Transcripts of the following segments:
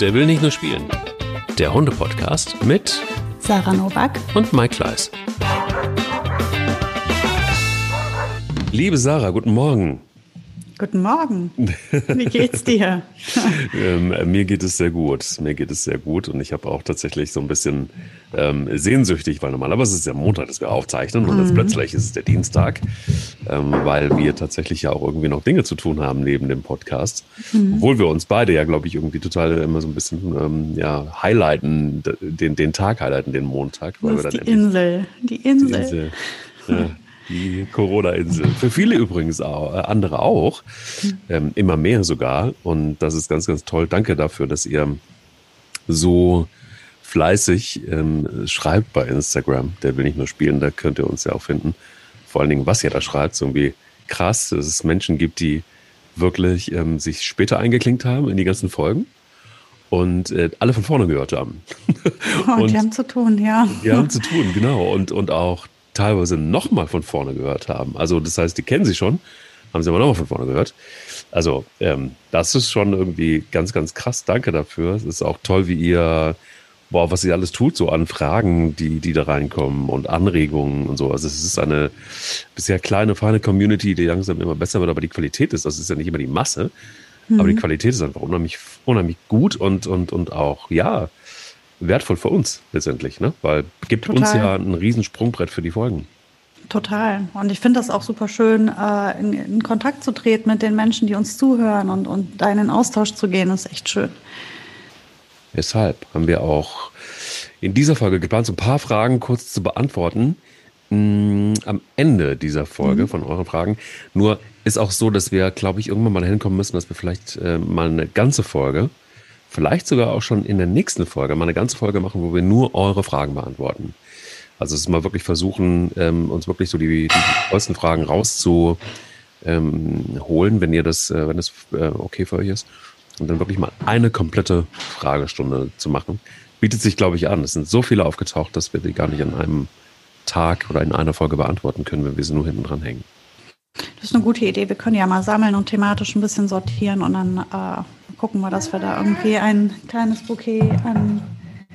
Der will nicht nur spielen. Der Hunde-Podcast mit Sarah Novak und Mike Kleiss. Liebe Sarah, guten Morgen. Guten Morgen. Wie geht's dir? ähm, mir geht es sehr gut. Mir geht es sehr gut und ich habe auch tatsächlich so ein bisschen ähm, sehnsüchtig, weil normalerweise ist es ja Montag, dass wir aufzeichnen und mhm. jetzt plötzlich ist es der Dienstag, ähm, weil wir tatsächlich ja auch irgendwie noch Dinge zu tun haben neben dem Podcast. Mhm. Obwohl wir uns beide ja, glaube ich, irgendwie total immer so ein bisschen ähm, ja, highlighten, den, den Tag highlighten, den Montag. Weil wir dann die Insel. Die Insel. Die Insel. Ja die Corona-Insel. Für viele übrigens auch, äh, andere auch, ähm, immer mehr sogar. Und das ist ganz, ganz toll. Danke dafür, dass ihr so fleißig ähm, schreibt bei Instagram. Der will nicht nur spielen, da könnt ihr uns ja auch finden. Vor allen Dingen, was ihr da schreibt, so irgendwie krass, dass es Menschen gibt, die wirklich ähm, sich später eingeklinkt haben in die ganzen Folgen und äh, alle von vorne gehört haben. Oh, und die haben zu tun, ja. Die haben zu tun, genau. Und, und auch teilweise nochmal von vorne gehört haben. Also das heißt, die kennen sie schon, haben sie aber nochmal von vorne gehört. Also ähm, das ist schon irgendwie ganz, ganz krass. Danke dafür. Es ist auch toll, wie ihr, boah, was ihr alles tut, so an Fragen, die, die da reinkommen und Anregungen und so. Also es ist eine bisher kleine, feine Community, die langsam immer besser wird, aber die Qualität ist, das ist ja nicht immer die Masse, mhm. aber die mhm. Qualität ist einfach unheimlich, unheimlich gut und, und, und auch, ja, wertvoll für uns letztendlich, ne? Weil gibt Total. uns ja ein Riesensprungbrett für die Folgen. Total. Und ich finde das auch super schön, äh, in, in, Kontakt zu treten mit den Menschen, die uns zuhören und, und da in den Austausch zu gehen, ist echt schön. Deshalb haben wir auch in dieser Folge geplant, so ein paar Fragen kurz zu beantworten. Mm, am Ende dieser Folge mhm. von euren Fragen. Nur ist auch so, dass wir, glaube ich, irgendwann mal hinkommen müssen, dass wir vielleicht äh, mal eine ganze Folge vielleicht sogar auch schon in der nächsten Folge mal eine ganze Folge machen, wo wir nur eure Fragen beantworten. Also es ist mal wirklich versuchen, ähm, uns wirklich so die, die größten Fragen rauszuholen, ähm, wenn ihr das, äh, wenn das äh, okay für euch ist. Und dann wirklich mal eine komplette Fragestunde zu machen. Bietet sich, glaube ich, an. Es sind so viele aufgetaucht, dass wir die gar nicht an einem Tag oder in einer Folge beantworten können, wenn wir sie nur hinten dran hängen. Das ist eine gute Idee. Wir können ja mal sammeln und thematisch ein bisschen sortieren und dann äh, gucken wir, dass wir da irgendwie ein kleines Bouquet an,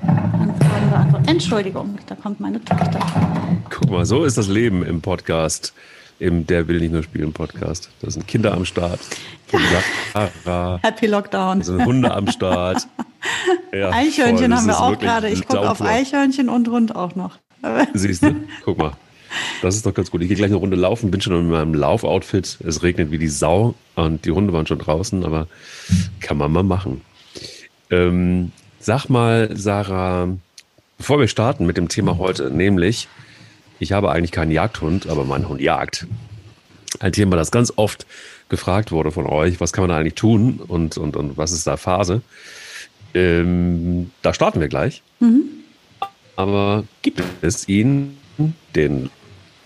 an Fragen beantworten. Entschuldigung, da kommt meine Tochter. Guck mal, so ist das Leben im Podcast, im Der will nicht nur spielen Podcast. Da sind Kinder am Start. Ja. Happy Lockdown. Da sind Hunde am Start. Ja, Eichhörnchen haben wir auch gerade. Ich gucke auf Eichhörnchen und Hund auch noch. Siehst du? Guck mal. Das ist doch ganz gut. Ich gehe gleich eine Runde laufen, bin schon in meinem Laufoutfit. Es regnet wie die Sau und die Hunde waren schon draußen, aber kann man mal machen. Ähm, sag mal, Sarah, bevor wir starten mit dem Thema heute, nämlich, ich habe eigentlich keinen Jagdhund, aber mein Hund jagt. Ein Thema, das ganz oft gefragt wurde von euch, was kann man da eigentlich tun und, und, und was ist da Phase? Ähm, da starten wir gleich. Mhm. Aber gibt es ihn, den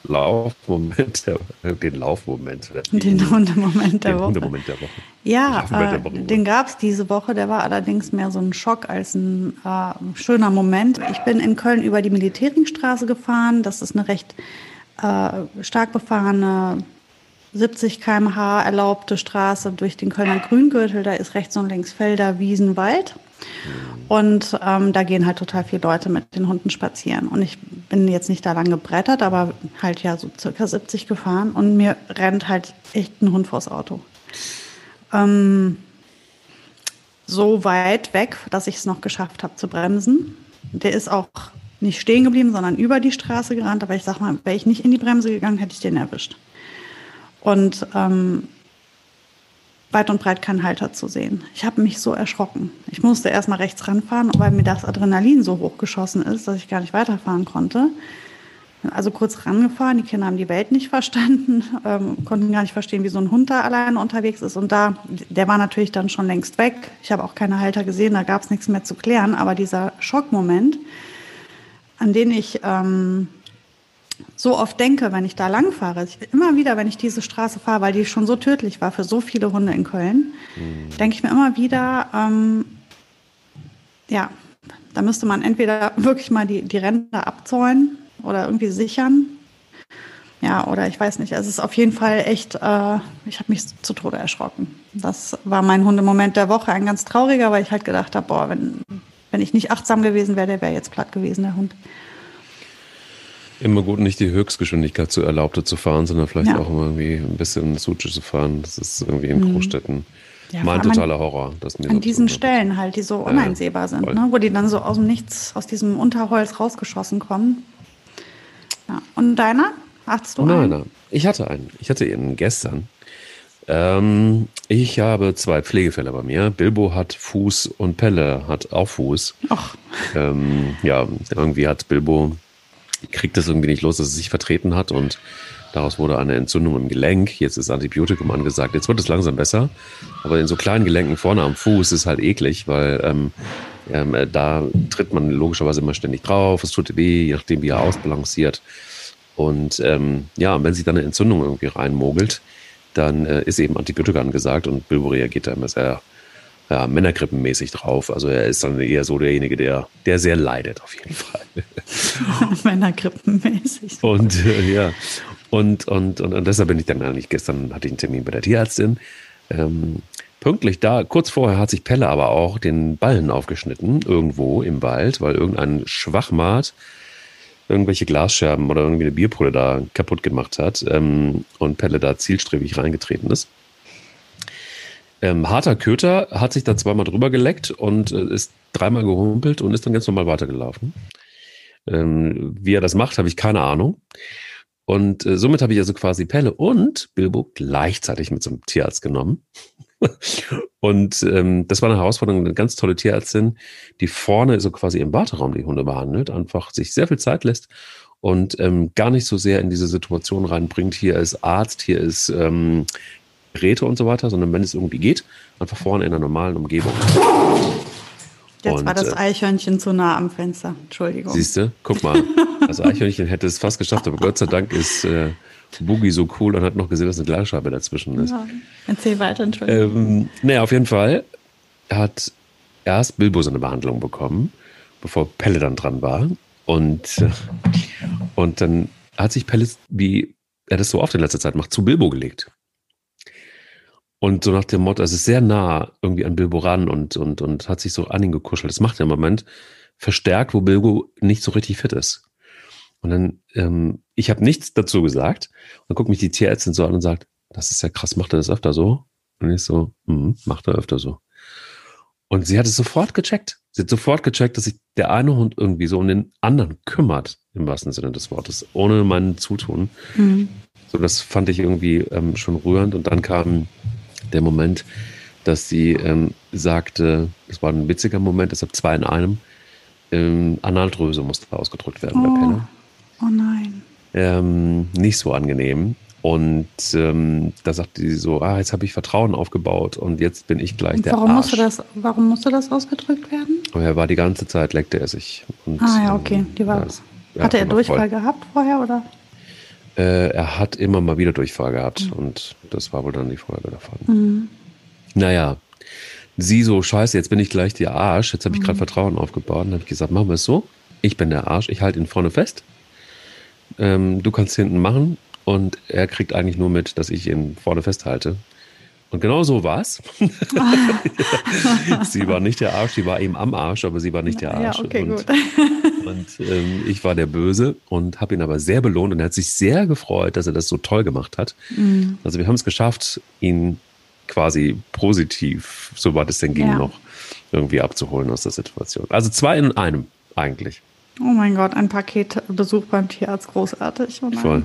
Laufmoment, der, den Laufmoment. Den Hundemoment der, den Woche. Hundemoment der Woche. Ja, äh, den gab es diese Woche. Der war allerdings mehr so ein Schock als ein äh, schöner Moment. Ich bin in Köln über die Militäringstraße gefahren. Das ist eine recht äh, stark befahrene 70 km/h erlaubte Straße durch den Kölner Grüngürtel. Da ist rechts und links Felder, Wiesen, Wald. Und ähm, da gehen halt total viele Leute mit den Hunden spazieren. Und ich bin jetzt nicht da lang gebrettert, aber halt ja so circa 70 gefahren und mir rennt halt echt ein Hund vors Auto. Ähm, so weit weg, dass ich es noch geschafft habe zu bremsen. Der ist auch nicht stehen geblieben, sondern über die Straße gerannt. Aber ich sag mal, wäre ich nicht in die Bremse gegangen, hätte ich den erwischt. Und ähm, weit und breit kein Halter zu sehen. Ich habe mich so erschrocken. Ich musste erst mal rechts ranfahren, weil mir das Adrenalin so hochgeschossen ist, dass ich gar nicht weiterfahren konnte. Also kurz rangefahren, die Kinder haben die Welt nicht verstanden, ähm, konnten gar nicht verstehen, wie so ein Hund da alleine unterwegs ist. Und da, der war natürlich dann schon längst weg. Ich habe auch keine Halter gesehen, da gab es nichts mehr zu klären. Aber dieser Schockmoment, an den ich ähm, so oft denke, wenn ich da lang fahre, immer wieder, wenn ich diese Straße fahre, weil die schon so tödlich war für so viele Hunde in Köln, mhm. denke ich mir immer wieder, ähm, ja, da müsste man entweder wirklich mal die, die Ränder abzäunen oder irgendwie sichern Ja, oder ich weiß nicht. Es ist auf jeden Fall echt, äh, ich habe mich zu Tode erschrocken. Das war mein Hundemoment der Woche, ein ganz trauriger, weil ich halt gedacht habe, boah, wenn, wenn ich nicht achtsam gewesen wäre, der wäre jetzt platt gewesen, der Hund. Immer gut, nicht die Höchstgeschwindigkeit zu erlaubte zu fahren, sondern vielleicht ja. auch irgendwie ein bisschen Suche zu fahren. Das ist irgendwie in mhm. Großstädten ja, mein totaler Horror. an diesen Stellen halt, die so uneinsehbar sind, ne? wo die dann so aus dem Nichts, aus diesem Unterholz rausgeschossen kommen. Ja. Und deiner? Hattest du einen? Nein, nein. Ich hatte einen. Ich hatte ihn gestern. Ähm, ich habe zwei Pflegefälle bei mir. Bilbo hat Fuß und Pelle hat auch Fuß. Ach. Ähm, ja, irgendwie hat Bilbo, kriegt das irgendwie nicht los, dass es sich vertreten hat und daraus wurde eine Entzündung im Gelenk. Jetzt ist Antibiotikum angesagt. Jetzt wird es langsam besser. Aber in so kleinen Gelenken vorne am Fuß ist halt eklig, weil ähm, ähm, da tritt man logischerweise immer ständig drauf. Es tut weh, je nachdem, wie er ausbalanciert. Und ähm, ja, wenn sich dann eine Entzündung irgendwie reinmogelt, dann äh, ist eben Antibiotika angesagt und Bilbo reagiert da immer sehr ja, Männergrippenmäßig drauf. Also er ist dann eher so derjenige, der, der sehr leidet, auf jeden Fall. Männergrippenmäßig. Und äh, ja, und, und, und, und, deshalb bin ich dann eigentlich, gestern hatte ich einen Termin bei der Tierärztin. Ähm, pünktlich da, kurz vorher hat sich Pelle aber auch den Ballen aufgeschnitten, irgendwo im Wald, weil irgendein Schwachmat irgendwelche Glasscherben oder irgendwie eine Bierpulle da kaputt gemacht hat ähm, und Pelle da zielstrebig reingetreten ist. Ähm, harter Köter hat sich da zweimal drüber geleckt und äh, ist dreimal gehumpelt und ist dann ganz normal weitergelaufen. Ähm, wie er das macht, habe ich keine Ahnung. Und äh, somit habe ich also quasi Pelle und Bilbo gleichzeitig mit zum Tierarzt genommen. und ähm, das war eine Herausforderung, eine ganz tolle Tierärztin, die vorne so quasi im Warteraum die Hunde behandelt, einfach sich sehr viel Zeit lässt und ähm, gar nicht so sehr in diese Situation reinbringt, hier ist Arzt, hier ist ähm, Geräte und so weiter, sondern wenn es irgendwie geht, einfach vorne in einer normalen Umgebung. Jetzt und, war das äh, Eichhörnchen zu nah am Fenster. Entschuldigung. Siehst du? Guck mal. Das Eichhörnchen hätte es fast geschafft, aber Gott sei Dank ist äh, Boogie so cool und hat noch gesehen, dass eine Glasscheibe dazwischen ist. Ja. Erzähl weiter, Entschuldigung. Ähm, naja, auf jeden Fall hat erst Bilbo seine Behandlung bekommen, bevor Pelle dann dran war. Und, äh, und dann hat sich Pelle, wie er das so oft in letzter Zeit macht, zu Bilbo gelegt. Und so nach dem Motto, es ist sehr nah irgendwie an Bilbo ran und, und, und hat sich so an ihn gekuschelt. Das macht er im Moment verstärkt, wo Bilbo nicht so richtig fit ist. Und dann, ähm, ich habe nichts dazu gesagt. Und dann guckt mich die Tierärztin so an und sagt, das ist ja krass, macht er das öfter so? Und ich so, mm, macht er öfter so. Und sie hat es sofort gecheckt. Sie hat sofort gecheckt, dass sich der eine Hund irgendwie so um den anderen kümmert, im wahrsten Sinne des Wortes, ohne mein Zutun. Mhm. So, das fand ich irgendwie ähm, schon rührend. Und dann kam der Moment, dass sie ähm, sagte, es war ein witziger Moment, deshalb zwei in einem, ähm, Analdröse musste ausgedrückt werden oh. bei Pelle. Oh nein. Ähm, nicht so angenehm. Und ähm, da sagte sie so, ah, jetzt habe ich Vertrauen aufgebaut und jetzt bin ich gleich und der warum Arsch. Musste das, warum musste das ausgedrückt werden? Aber er war die ganze Zeit, leckte er sich. Und, ah ja, okay. Die war, ja, hatte er Durchfall voll. gehabt vorher oder? Äh, er hat immer mal wieder Durchfall gehabt mhm. und das war wohl dann die Folge davon. Mhm. Naja, sie so, scheiße, jetzt bin ich gleich der Arsch, jetzt habe ich gerade mhm. Vertrauen aufgebaut und habe ich gesagt, machen wir es so, ich bin der Arsch, ich halte ihn vorne fest, ähm, du kannst hinten machen und er kriegt eigentlich nur mit, dass ich ihn vorne festhalte. Und genau so war es. sie war nicht der Arsch, sie war eben am Arsch, aber sie war nicht der Arsch. Ja, okay, und, gut. und ähm, ich war der Böse und habe ihn aber sehr belohnt und er hat sich sehr gefreut, dass er das so toll gemacht hat. Mhm. Also wir haben es geschafft, ihn quasi positiv, soweit es denn ging, ja. noch irgendwie abzuholen aus der Situation. Also zwei in einem eigentlich. Oh mein Gott, ein Paketbesuch beim Tierarzt, großartig. Oh Voll.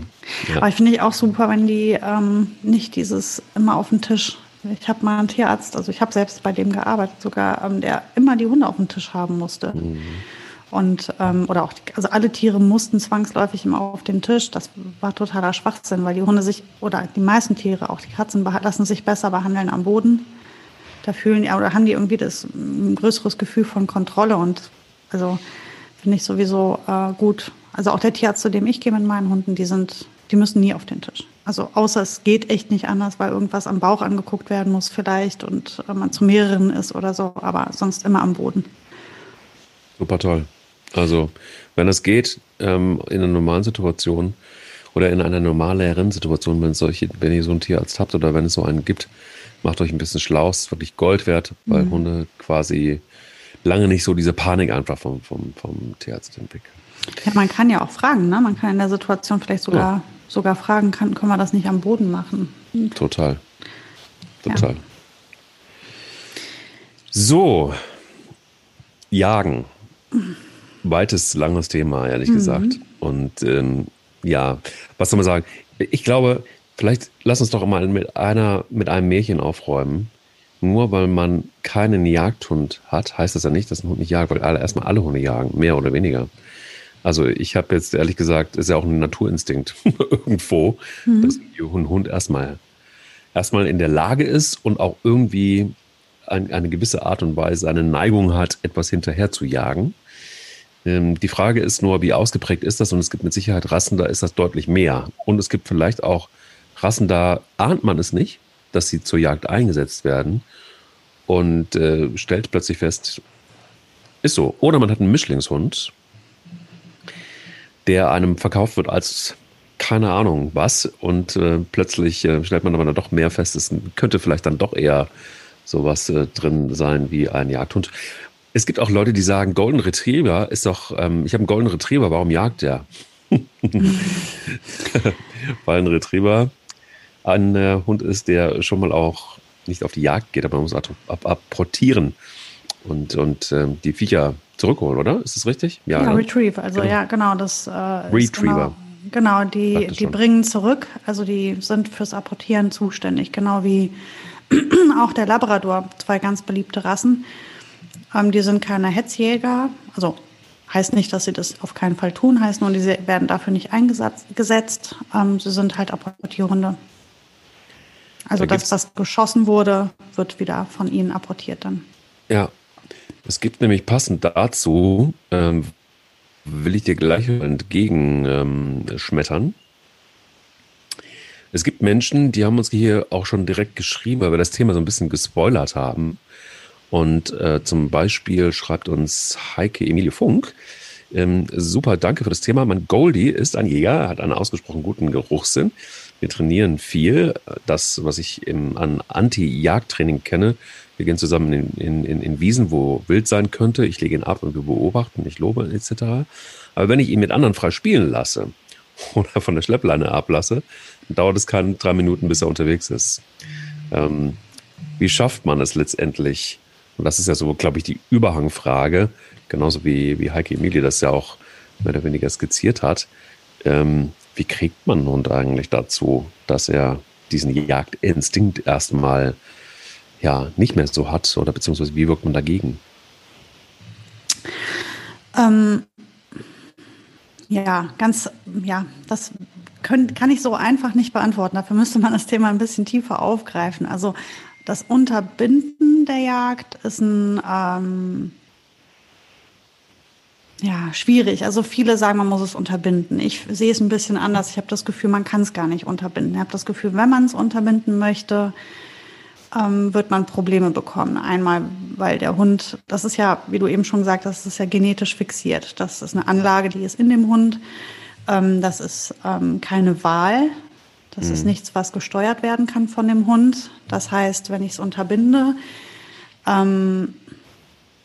Ja. Aber ich finde ich auch super, wenn die ähm, nicht dieses immer auf den Tisch. Ich habe mal einen Tierarzt, also ich habe selbst bei dem gearbeitet, sogar, ähm, der immer die Hunde auf den Tisch haben musste. Mhm. Und, ähm, oder auch, die, also alle Tiere mussten zwangsläufig immer auf den Tisch. Das war totaler Schwachsinn, weil die Hunde sich, oder die meisten Tiere, auch die Katzen, lassen sich besser behandeln am Boden. Da fühlen, oder haben die irgendwie das ein größeres Gefühl von Kontrolle und, also, finde ich sowieso äh, gut. Also auch der Tierarzt, zu dem ich gehe mit meinen Hunden, die sind, die müssen nie auf den Tisch. Also außer es geht echt nicht anders, weil irgendwas am Bauch angeguckt werden muss vielleicht und äh, man zu mehreren ist oder so, aber sonst immer am Boden. Super toll. Also wenn es geht, ähm, in einer normalen Situation oder in einer normaleren Situation, wenn solche, wenn ihr so einen Tierarzt habt oder wenn es so einen gibt, macht euch ein bisschen schlau, ist wirklich Gold wert, weil mhm. Hunde quasi lange nicht so diese Panik einfach vom, vom, vom Tierarzt entwickeln. Ja, man kann ja auch fragen, ne? Man kann in der Situation vielleicht sogar, ja. sogar fragen, kann, können wir das nicht am Boden machen? Total. Total. Ja. So, Jagen. Weites, langes Thema, ehrlich mhm. gesagt. Und ähm, ja, was soll man sagen? Ich glaube, vielleicht lass uns doch mal mit einer, mit einem Märchen aufräumen. Nur weil man keinen Jagdhund hat, heißt das ja nicht, dass ein Hund nicht jagt, weil alle, erstmal alle Hunde jagen, mehr oder weniger. Also ich habe jetzt ehrlich gesagt, ist ja auch ein Naturinstinkt irgendwo, mhm. dass ein Hund erstmal erstmal in der Lage ist und auch irgendwie ein, eine gewisse Art und Weise eine Neigung hat, etwas hinterher zu jagen. Ähm, die Frage ist nur, wie ausgeprägt ist das? Und es gibt mit Sicherheit Rassen, da ist das deutlich mehr. Und es gibt vielleicht auch Rassen, da ahnt man es nicht, dass sie zur Jagd eingesetzt werden und äh, stellt plötzlich fest, ist so. Oder man hat einen Mischlingshund, der einem verkauft wird als keine Ahnung was und äh, plötzlich äh, stellt man aber dann doch mehr fest, es könnte vielleicht dann doch eher sowas äh, drin sein wie ein Jagdhund. Es gibt auch Leute, die sagen, Golden Retriever ist doch, ähm, ich habe einen Golden Retriever, warum jagt der? Weil ein Retriever ein äh, Hund ist, der schon mal auch nicht auf die Jagd geht, aber man muss apportieren und, und äh, die Viecher zurückholen, oder? Ist das richtig? Ja, ja Retrieve. Also genau. ja, genau. Das, äh, Retriever. Genau, genau die, die bringen zurück. Also die sind fürs Apportieren zuständig. Genau wie auch der Labrador. Zwei ganz beliebte Rassen. Ähm, die sind keine Hetzjäger. Also heißt nicht, dass sie das auf keinen Fall tun. Heißt nur, die werden dafür nicht eingesetzt. Ähm, sie sind halt Apportierhunde. Also da das, was geschossen wurde, wird wieder von ihnen apportiert dann. Ja, es gibt nämlich passend dazu, ähm, will ich dir gleich entgegenschmettern. Ähm, es gibt Menschen, die haben uns hier auch schon direkt geschrieben, weil wir das Thema so ein bisschen gespoilert haben. Und äh, zum Beispiel schreibt uns Heike Emilie Funk, ähm, super, danke für das Thema. Mein Goldie ist ein Jäger, hat einen ausgesprochen guten Geruchssinn. Wir trainieren viel. Das, was ich im, an Anti-Jagdtraining kenne, wir gehen zusammen in, in, in, in Wiesen, wo wild sein könnte. Ich lege ihn ab und wir beobachten, ich lobe etc. Aber wenn ich ihn mit anderen frei spielen lasse oder von der Schleppleine ablasse, dauert es keine drei Minuten, bis er unterwegs ist. Ähm, wie schafft man es letztendlich? Und das ist ja so, glaube ich, die Überhangfrage, genauso wie, wie Heike Emilie das ja auch mehr oder weniger skizziert hat. Ähm, wie kriegt man einen Hund eigentlich dazu, dass er diesen Jagdinstinkt erstmal ja nicht mehr so hat oder beziehungsweise wie wirkt man dagegen? Ähm, ja, ganz, ja, das können, kann ich so einfach nicht beantworten. Dafür müsste man das Thema ein bisschen tiefer aufgreifen. Also das Unterbinden der Jagd ist ein ähm, ja, schwierig. Also viele sagen, man muss es unterbinden. Ich sehe es ein bisschen anders. Ich habe das Gefühl, man kann es gar nicht unterbinden. Ich habe das Gefühl, wenn man es unterbinden möchte, ähm, wird man Probleme bekommen. Einmal, weil der Hund, das ist ja, wie du eben schon gesagt hast, das ist ja genetisch fixiert. Das ist eine Anlage, die ist in dem Hund. Ähm, das ist ähm, keine Wahl. Das mhm. ist nichts, was gesteuert werden kann von dem Hund. Das heißt, wenn ich es unterbinde, ähm,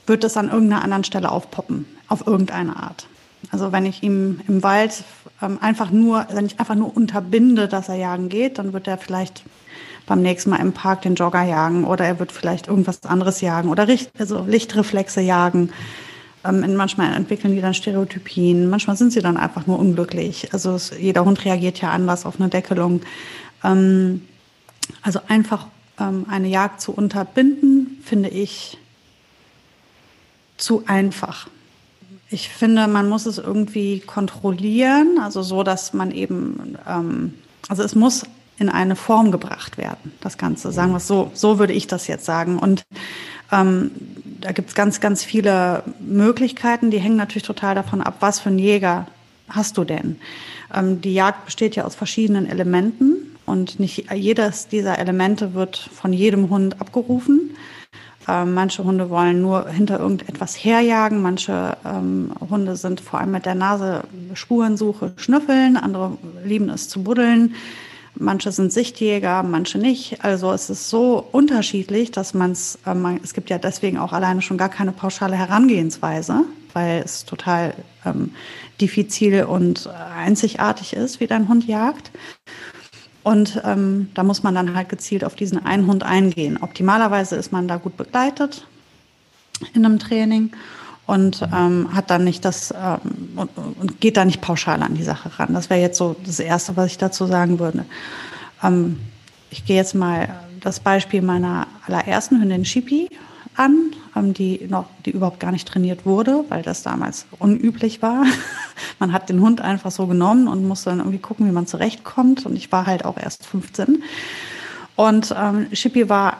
wird es an irgendeiner anderen Stelle aufpoppen, auf irgendeine Art. Also wenn ich ihm im Wald ähm, einfach nur, wenn ich einfach nur unterbinde, dass er jagen geht, dann wird er vielleicht beim nächsten Mal im Park den Jogger jagen oder er wird vielleicht irgendwas anderes jagen oder Richt, also Lichtreflexe jagen. Ähm, manchmal entwickeln die dann Stereotypien, manchmal sind sie dann einfach nur unglücklich. Also es, jeder Hund reagiert ja anders auf eine Deckelung. Ähm, also einfach ähm, eine Jagd zu unterbinden, finde ich zu einfach. Ich finde, man muss es irgendwie kontrollieren, also so, dass man eben, ähm, also es muss in eine Form gebracht werden, das Ganze. Sagen wir es so, so würde ich das jetzt sagen. Und ähm, da gibt es ganz, ganz viele Möglichkeiten, die hängen natürlich total davon ab, was für einen Jäger hast du denn. Ähm, die Jagd besteht ja aus verschiedenen Elementen und nicht jedes dieser Elemente wird von jedem Hund abgerufen. Ähm, manche Hunde wollen nur hinter irgendetwas herjagen. Manche ähm, Hunde sind vor allem mit der Nase Spurensuche, schnüffeln. Andere lieben es zu buddeln. Manche sind Sichtjäger, manche nicht. Also es ist so unterschiedlich, dass äh, man es gibt ja deswegen auch alleine schon gar keine pauschale Herangehensweise, weil es total ähm, diffizil und einzigartig ist, wie dein Hund jagt. Und ähm, da muss man dann halt gezielt auf diesen einen Hund eingehen. Optimalerweise ist man da gut begleitet in einem Training und ähm, hat dann nicht das ähm, und, und, geht da nicht pauschal an die Sache ran. Das wäre jetzt so das Erste, was ich dazu sagen würde. Ähm, ich gehe jetzt mal das Beispiel meiner allerersten Hündin Chippy an, die noch, die überhaupt gar nicht trainiert wurde, weil das damals unüblich war. man hat den Hund einfach so genommen und musste dann irgendwie gucken, wie man zurechtkommt. Und ich war halt auch erst 15. Und ähm, Chippy war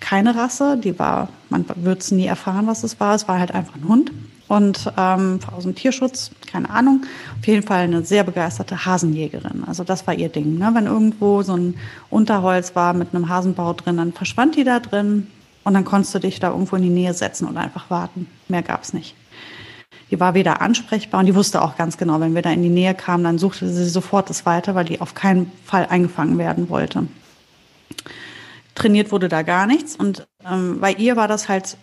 keine Rasse, die war, man wird es nie erfahren, was es war. Es war halt einfach ein Hund. Und ähm, aus dem Tierschutz, keine Ahnung, auf jeden Fall eine sehr begeisterte Hasenjägerin. Also das war ihr Ding. Ne? Wenn irgendwo so ein Unterholz war mit einem Hasenbau drin, dann verschwand die da drin, und dann konntest du dich da irgendwo in die Nähe setzen und einfach warten. Mehr gab es nicht. Die war wieder ansprechbar und die wusste auch ganz genau, wenn wir da in die Nähe kamen, dann suchte sie sofort das weiter, weil die auf keinen Fall eingefangen werden wollte. Trainiert wurde da gar nichts und ähm, bei ihr war das halt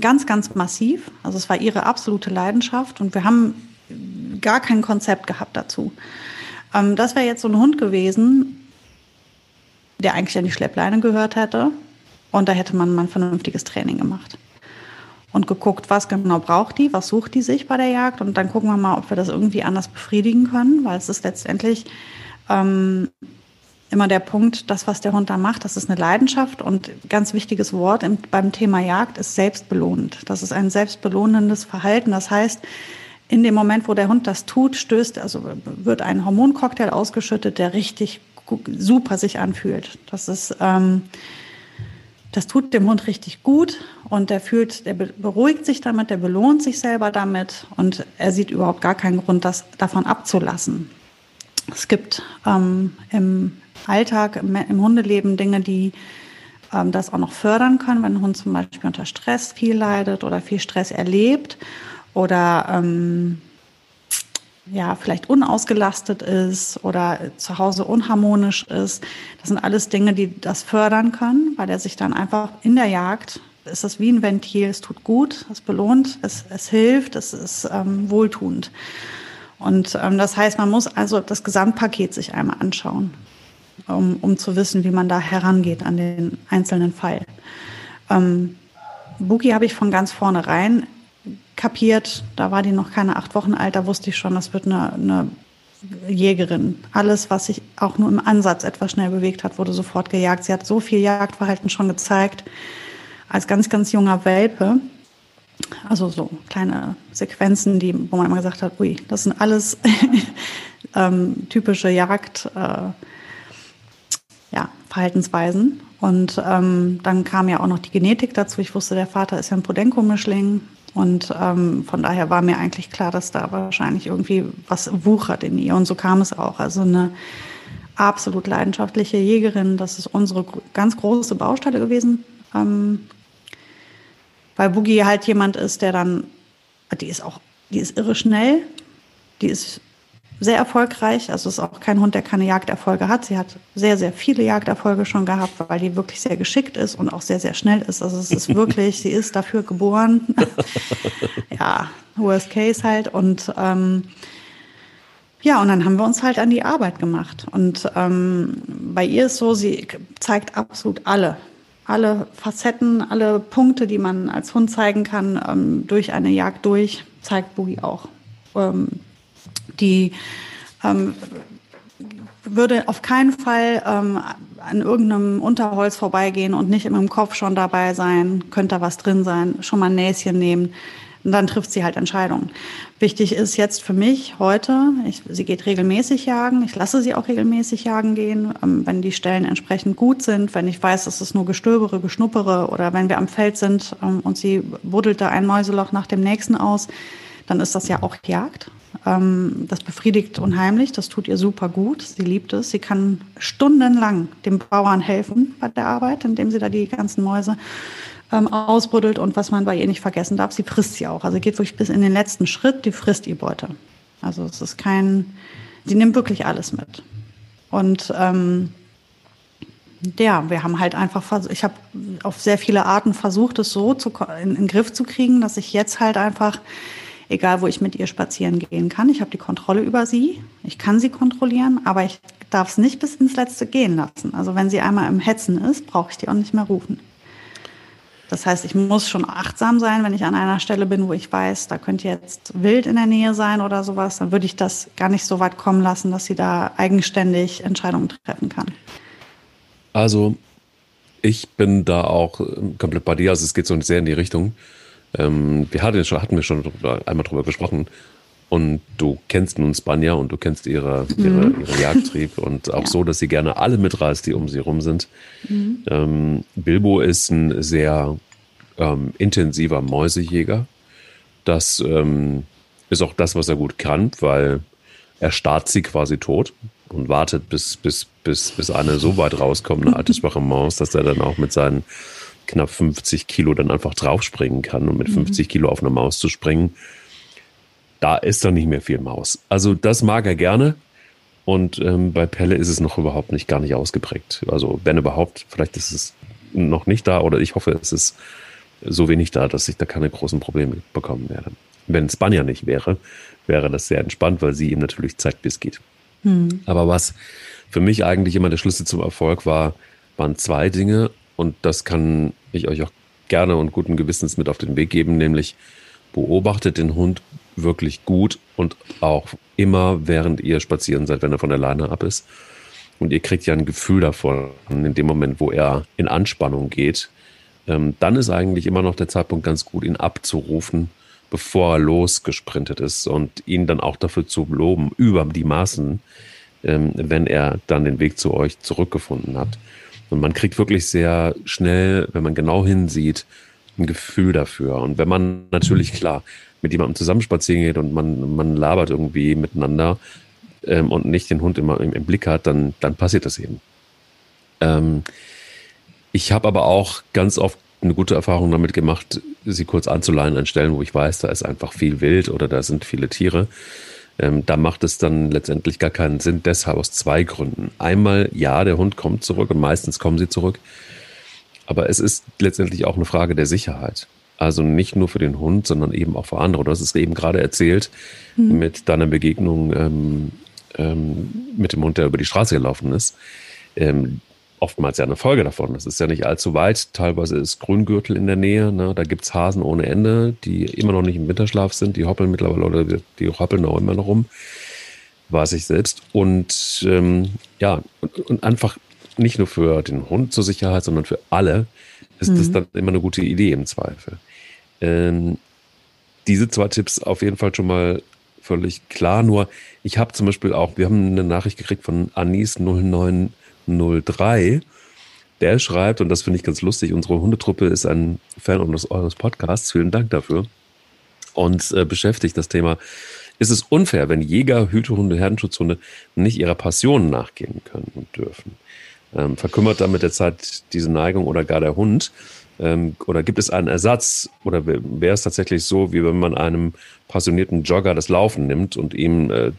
ganz, ganz massiv. Also es war ihre absolute Leidenschaft und wir haben gar kein Konzept gehabt dazu. Ähm, das wäre jetzt so ein Hund gewesen, der eigentlich an die Schleppleine gehört hätte, und da hätte man mal ein vernünftiges Training gemacht. Und geguckt, was genau braucht die, was sucht die sich bei der Jagd. Und dann gucken wir mal, ob wir das irgendwie anders befriedigen können, weil es ist letztendlich ähm, immer der Punkt, das, was der Hund da macht, das ist eine Leidenschaft. Und ganz wichtiges Wort im, beim Thema Jagd ist selbstbelohnend. Das ist ein selbstbelohnendes Verhalten. Das heißt, in dem Moment, wo der Hund das tut, stößt, also wird ein Hormoncocktail ausgeschüttet, der richtig super sich anfühlt. Das ist ähm, das tut dem Hund richtig gut und der fühlt, der beruhigt sich damit, der belohnt sich selber damit und er sieht überhaupt gar keinen Grund, das davon abzulassen. Es gibt ähm, im Alltag, im, im, Hundeleben Dinge, die ähm, das auch noch fördern können, wenn ein Hund zum Beispiel unter Stress viel leidet oder viel Stress erlebt oder ähm, ja, vielleicht unausgelastet ist oder zu Hause unharmonisch ist. Das sind alles Dinge, die das fördern können, weil er sich dann einfach in der Jagd ist das wie ein Ventil, es tut gut, es belohnt, es, es hilft, es ist ähm, wohltuend. Und ähm, das heißt, man muss also das Gesamtpaket sich einmal anschauen, um, um zu wissen, wie man da herangeht an den einzelnen Fall. Ähm, Boogie habe ich von ganz vornherein kapiert. Da war die noch keine acht Wochen alt, da wusste ich schon, das wird eine, eine Jägerin. Alles, was sich auch nur im Ansatz etwas schnell bewegt hat, wurde sofort gejagt. Sie hat so viel Jagdverhalten schon gezeigt als ganz, ganz junger Welpe. Also so kleine Sequenzen, die, wo man immer gesagt hat, ui, das sind alles ähm, typische Jagd, äh, ja. Und ähm, dann kam ja auch noch die Genetik dazu. Ich wusste, der Vater ist ja ein Podenco-Mischling. Und ähm, von daher war mir eigentlich klar, dass da wahrscheinlich irgendwie was wuchert in ihr. Und so kam es auch. Also eine absolut leidenschaftliche Jägerin, das ist unsere ganz große Baustelle gewesen. Ähm, weil Boogie halt jemand ist, der dann, die ist auch, die ist irre schnell, die ist sehr erfolgreich. Also ist auch kein Hund, der keine Jagderfolge hat. Sie hat sehr, sehr viele Jagderfolge schon gehabt, weil die wirklich sehr geschickt ist und auch sehr, sehr schnell ist. Also es ist wirklich, sie ist dafür geboren. ja, worst case halt. Und ähm, ja, und dann haben wir uns halt an die Arbeit gemacht. Und ähm, bei ihr ist so, sie zeigt absolut alle alle Facetten, alle Punkte, die man als Hund zeigen kann, ähm, durch eine Jagd durch, zeigt Boogie auch. Die ähm, würde auf keinen Fall ähm, an irgendeinem Unterholz vorbeigehen und nicht im Kopf schon dabei sein, könnte da was drin sein, schon mal ein Näschen nehmen. Und dann trifft sie halt Entscheidungen. Wichtig ist jetzt für mich heute, ich, sie geht regelmäßig jagen. Ich lasse sie auch regelmäßig jagen gehen, ähm, wenn die Stellen entsprechend gut sind, wenn ich weiß, dass es nur Gestöbere, Geschnuppere oder wenn wir am Feld sind ähm, und sie buddelt da ein Mäuseloch nach dem nächsten aus, dann ist das ja auch Jagd. Ähm, das befriedigt unheimlich, das tut ihr super gut. Sie liebt es. Sie kann stundenlang dem Bauern helfen bei der Arbeit, indem sie da die ganzen Mäuse ähm, ausbuddelt und was man bei ihr nicht vergessen darf, sie frisst sie auch. Also geht wirklich bis in den letzten Schritt, die frisst die Beute. Also es ist kein, sie nimmt wirklich alles mit. Und ähm, ja, wir haben halt einfach, ich habe auf sehr viele Arten versucht, es so zu, in, in den Griff zu kriegen, dass ich jetzt halt einfach, egal wo ich mit ihr spazieren gehen kann, ich habe die Kontrolle über sie, ich kann sie kontrollieren, aber ich darf es nicht bis ins Letzte gehen lassen. Also wenn sie einmal im Hetzen ist, brauche ich die auch nicht mehr rufen. Das heißt, ich muss schon achtsam sein, wenn ich an einer Stelle bin, wo ich weiß, da könnte jetzt wild in der Nähe sein oder sowas, dann würde ich das gar nicht so weit kommen lassen, dass sie da eigenständig Entscheidungen treffen kann. Also, ich bin da auch ähm, komplett bei dir. Also, es geht so sehr in die Richtung. Ähm, wir hatten, schon, hatten wir schon einmal drüber gesprochen. Und du kennst nun Spanja und du kennst ihre, ihre, mhm. ihre Jagdtrieb und auch ja. so, dass sie gerne alle mitreißt, die um sie rum sind. Mhm. Ähm, Bilbo ist ein sehr ähm, intensiver Mäusejäger. Das ähm, ist auch das, was er gut kann, weil er starrt sie quasi tot und wartet, bis, bis, bis, bis eine so weit rauskommt, eine alte schwache Maus, dass er dann auch mit seinen knapp 50 Kilo dann einfach draufspringen kann. Und mit 50 mhm. Kilo auf eine Maus zu springen, da ist dann nicht mehr viel Maus. Also das mag er gerne. Und ähm, bei Pelle ist es noch überhaupt nicht gar nicht ausgeprägt. Also wenn überhaupt, vielleicht ist es noch nicht da oder ich hoffe, es ist so wenig da, dass ich da keine großen Probleme bekommen werde. Wenn Spanier nicht wäre, wäre das sehr entspannt, weil sie ihm natürlich zeigt, wie es geht. Hm. Aber was für mich eigentlich immer der Schlüssel zum Erfolg war, waren zwei Dinge und das kann ich euch auch gerne und guten Gewissens mit auf den Weg geben, nämlich beobachtet den Hund wirklich gut und auch immer, während ihr spazieren seid, wenn er von der Leine ab ist. Und ihr kriegt ja ein Gefühl davon, in dem Moment, wo er in Anspannung geht, ähm, dann ist eigentlich immer noch der Zeitpunkt ganz gut, ihn abzurufen, bevor er losgesprintet ist und ihn dann auch dafür zu loben, über die Maßen, ähm, wenn er dann den Weg zu euch zurückgefunden hat. Und man kriegt wirklich sehr schnell, wenn man genau hinsieht, ein Gefühl dafür. Und wenn man natürlich klar mit jemandem zusammen spazieren geht und man, man labert irgendwie miteinander ähm, und nicht den Hund immer im, im, Blick hat, dann, dann passiert das eben. Ähm, ich habe aber auch ganz oft eine gute Erfahrung damit gemacht, sie kurz anzuleihen an Stellen, wo ich weiß, da ist einfach viel Wild oder da sind viele Tiere. Ähm, da macht es dann letztendlich gar keinen Sinn, deshalb aus zwei Gründen. Einmal, ja, der Hund kommt zurück und meistens kommen sie zurück. Aber es ist letztendlich auch eine Frage der Sicherheit. Also nicht nur für den Hund, sondern eben auch für andere. Du hast es eben gerade erzählt mhm. mit deiner Begegnung ähm, ähm, mit dem Hund, der über die Straße gelaufen ist. Ähm, oftmals ja eine Folge davon. Das ist ja nicht allzu weit. Teilweise ist Grüngürtel in der Nähe. Ne? Da gibt's Hasen ohne Ende, die immer noch nicht im Winterschlaf sind. Die hoppeln mittlerweile oder die hoppeln auch immer noch rum. Weiß ich selbst. Und ähm, ja, und, und einfach nicht nur für den Hund zur Sicherheit, sondern für alle ist mhm. das dann immer eine gute Idee im Zweifel. Ähm, diese zwei Tipps auf jeden Fall schon mal völlig klar. Nur ich habe zum Beispiel auch, wir haben eine Nachricht gekriegt von Anis 0903. Der schreibt, und das finde ich ganz lustig, unsere Hundetruppe ist ein Fan unseres, eures Podcasts. Vielen Dank dafür. Und äh, beschäftigt das Thema. Ist es unfair, wenn Jäger, Hütehunde, Herdenschutzhunde nicht ihrer Passion nachgehen können und dürfen? Ähm, verkümmert dann mit der Zeit diese Neigung oder gar der Hund? Ähm, oder gibt es einen Ersatz? Oder wäre es tatsächlich so, wie wenn man einem passionierten Jogger das Laufen nimmt und ihm äh,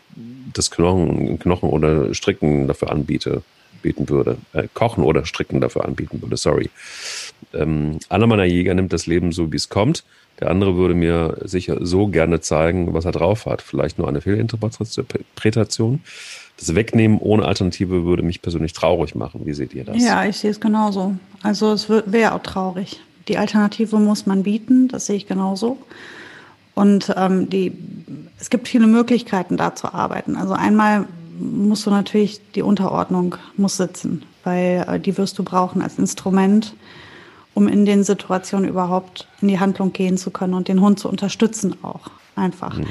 das Knochen, Knochen oder Stricken dafür anbiete, bieten würde? Äh, Kochen oder Stricken dafür anbieten würde, sorry. Ähm, einer meiner Jäger nimmt das Leben so, wie es kommt. Der andere würde mir sicher so gerne zeigen, was er drauf hat. Vielleicht nur eine Fehlinterpretation. Das Wegnehmen ohne Alternative würde mich persönlich traurig machen. Wie seht ihr das? Ja, ich sehe es genauso. Also es wäre auch traurig. Die Alternative muss man bieten, das sehe ich genauso. Und ähm, die, es gibt viele Möglichkeiten, da zu arbeiten. Also einmal musst du natürlich, die Unterordnung muss sitzen, weil äh, die wirst du brauchen als Instrument, um in den Situationen überhaupt in die Handlung gehen zu können und den Hund zu unterstützen auch einfach. Mhm.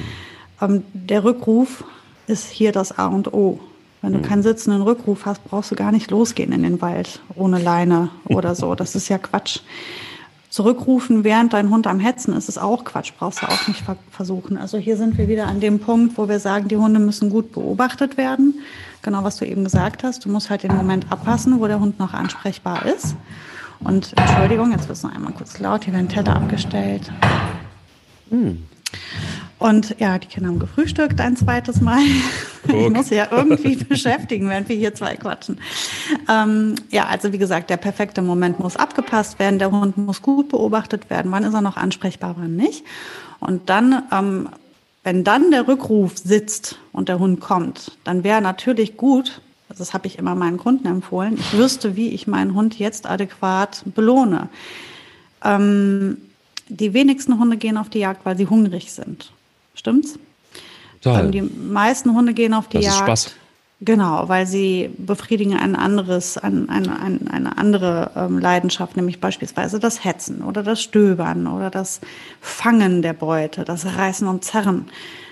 Ähm, der Rückruf ist hier das A und O. Wenn du mhm. keinen sitzenden Rückruf hast, brauchst du gar nicht losgehen in den Wald ohne Leine oder so. Das ist ja Quatsch. Zurückrufen, während dein Hund am Hetzen ist, ist auch Quatsch. Brauchst du auch nicht versuchen. Also hier sind wir wieder an dem Punkt, wo wir sagen, die Hunde müssen gut beobachtet werden. Genau, was du eben gesagt hast. Du musst halt den Moment abpassen, wo der Hund noch ansprechbar ist. Und Entschuldigung, jetzt wird es noch einmal kurz laut, hier werden Teller abgestellt. Hm. Und ja, die Kinder haben gefrühstückt ein zweites Mal. Guck. Ich muss ja irgendwie beschäftigen, während wir hier zwei quatschen. Ähm, ja, also wie gesagt, der perfekte Moment muss abgepasst werden. Der Hund muss gut beobachtet werden. Wann ist er noch ansprechbar, wann nicht? Und dann, ähm, wenn dann der Rückruf sitzt und der Hund kommt, dann wäre natürlich gut, also das habe ich immer meinen Kunden empfohlen, ich wüsste, wie ich meinen Hund jetzt adäquat belohne. Ähm, die wenigsten Hunde gehen auf die Jagd, weil sie hungrig sind. Stimmt's? Ähm, die meisten Hunde gehen auf die das Jagd. Ist Spaß. Genau, weil sie befriedigen ein anderes, ein, ein, ein, eine andere ähm, Leidenschaft, nämlich beispielsweise das Hetzen oder das Stöbern oder das Fangen der Beute, das Reißen und Zerren.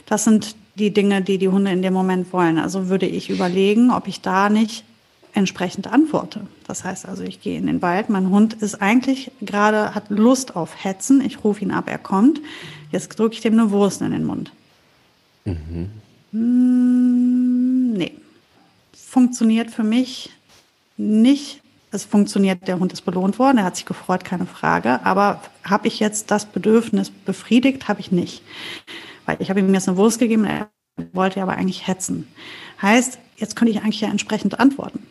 Das sind die Dinge, die die Hunde in dem Moment wollen. Also würde ich überlegen, ob ich da nicht entsprechend antworte. Das heißt also, ich gehe in den Wald, mein Hund ist eigentlich gerade, hat Lust auf Hetzen, ich rufe ihn ab, er kommt. Jetzt drücke ich dem eine Wurst in den Mund. Mhm. Hm, nee. Funktioniert für mich nicht. Es funktioniert, der Hund ist belohnt worden, er hat sich gefreut, keine Frage. Aber habe ich jetzt das Bedürfnis befriedigt? Habe ich nicht. Weil ich habe ihm jetzt eine Wurst gegeben, er wollte aber eigentlich hetzen. Heißt, jetzt könnte ich eigentlich ja entsprechend antworten.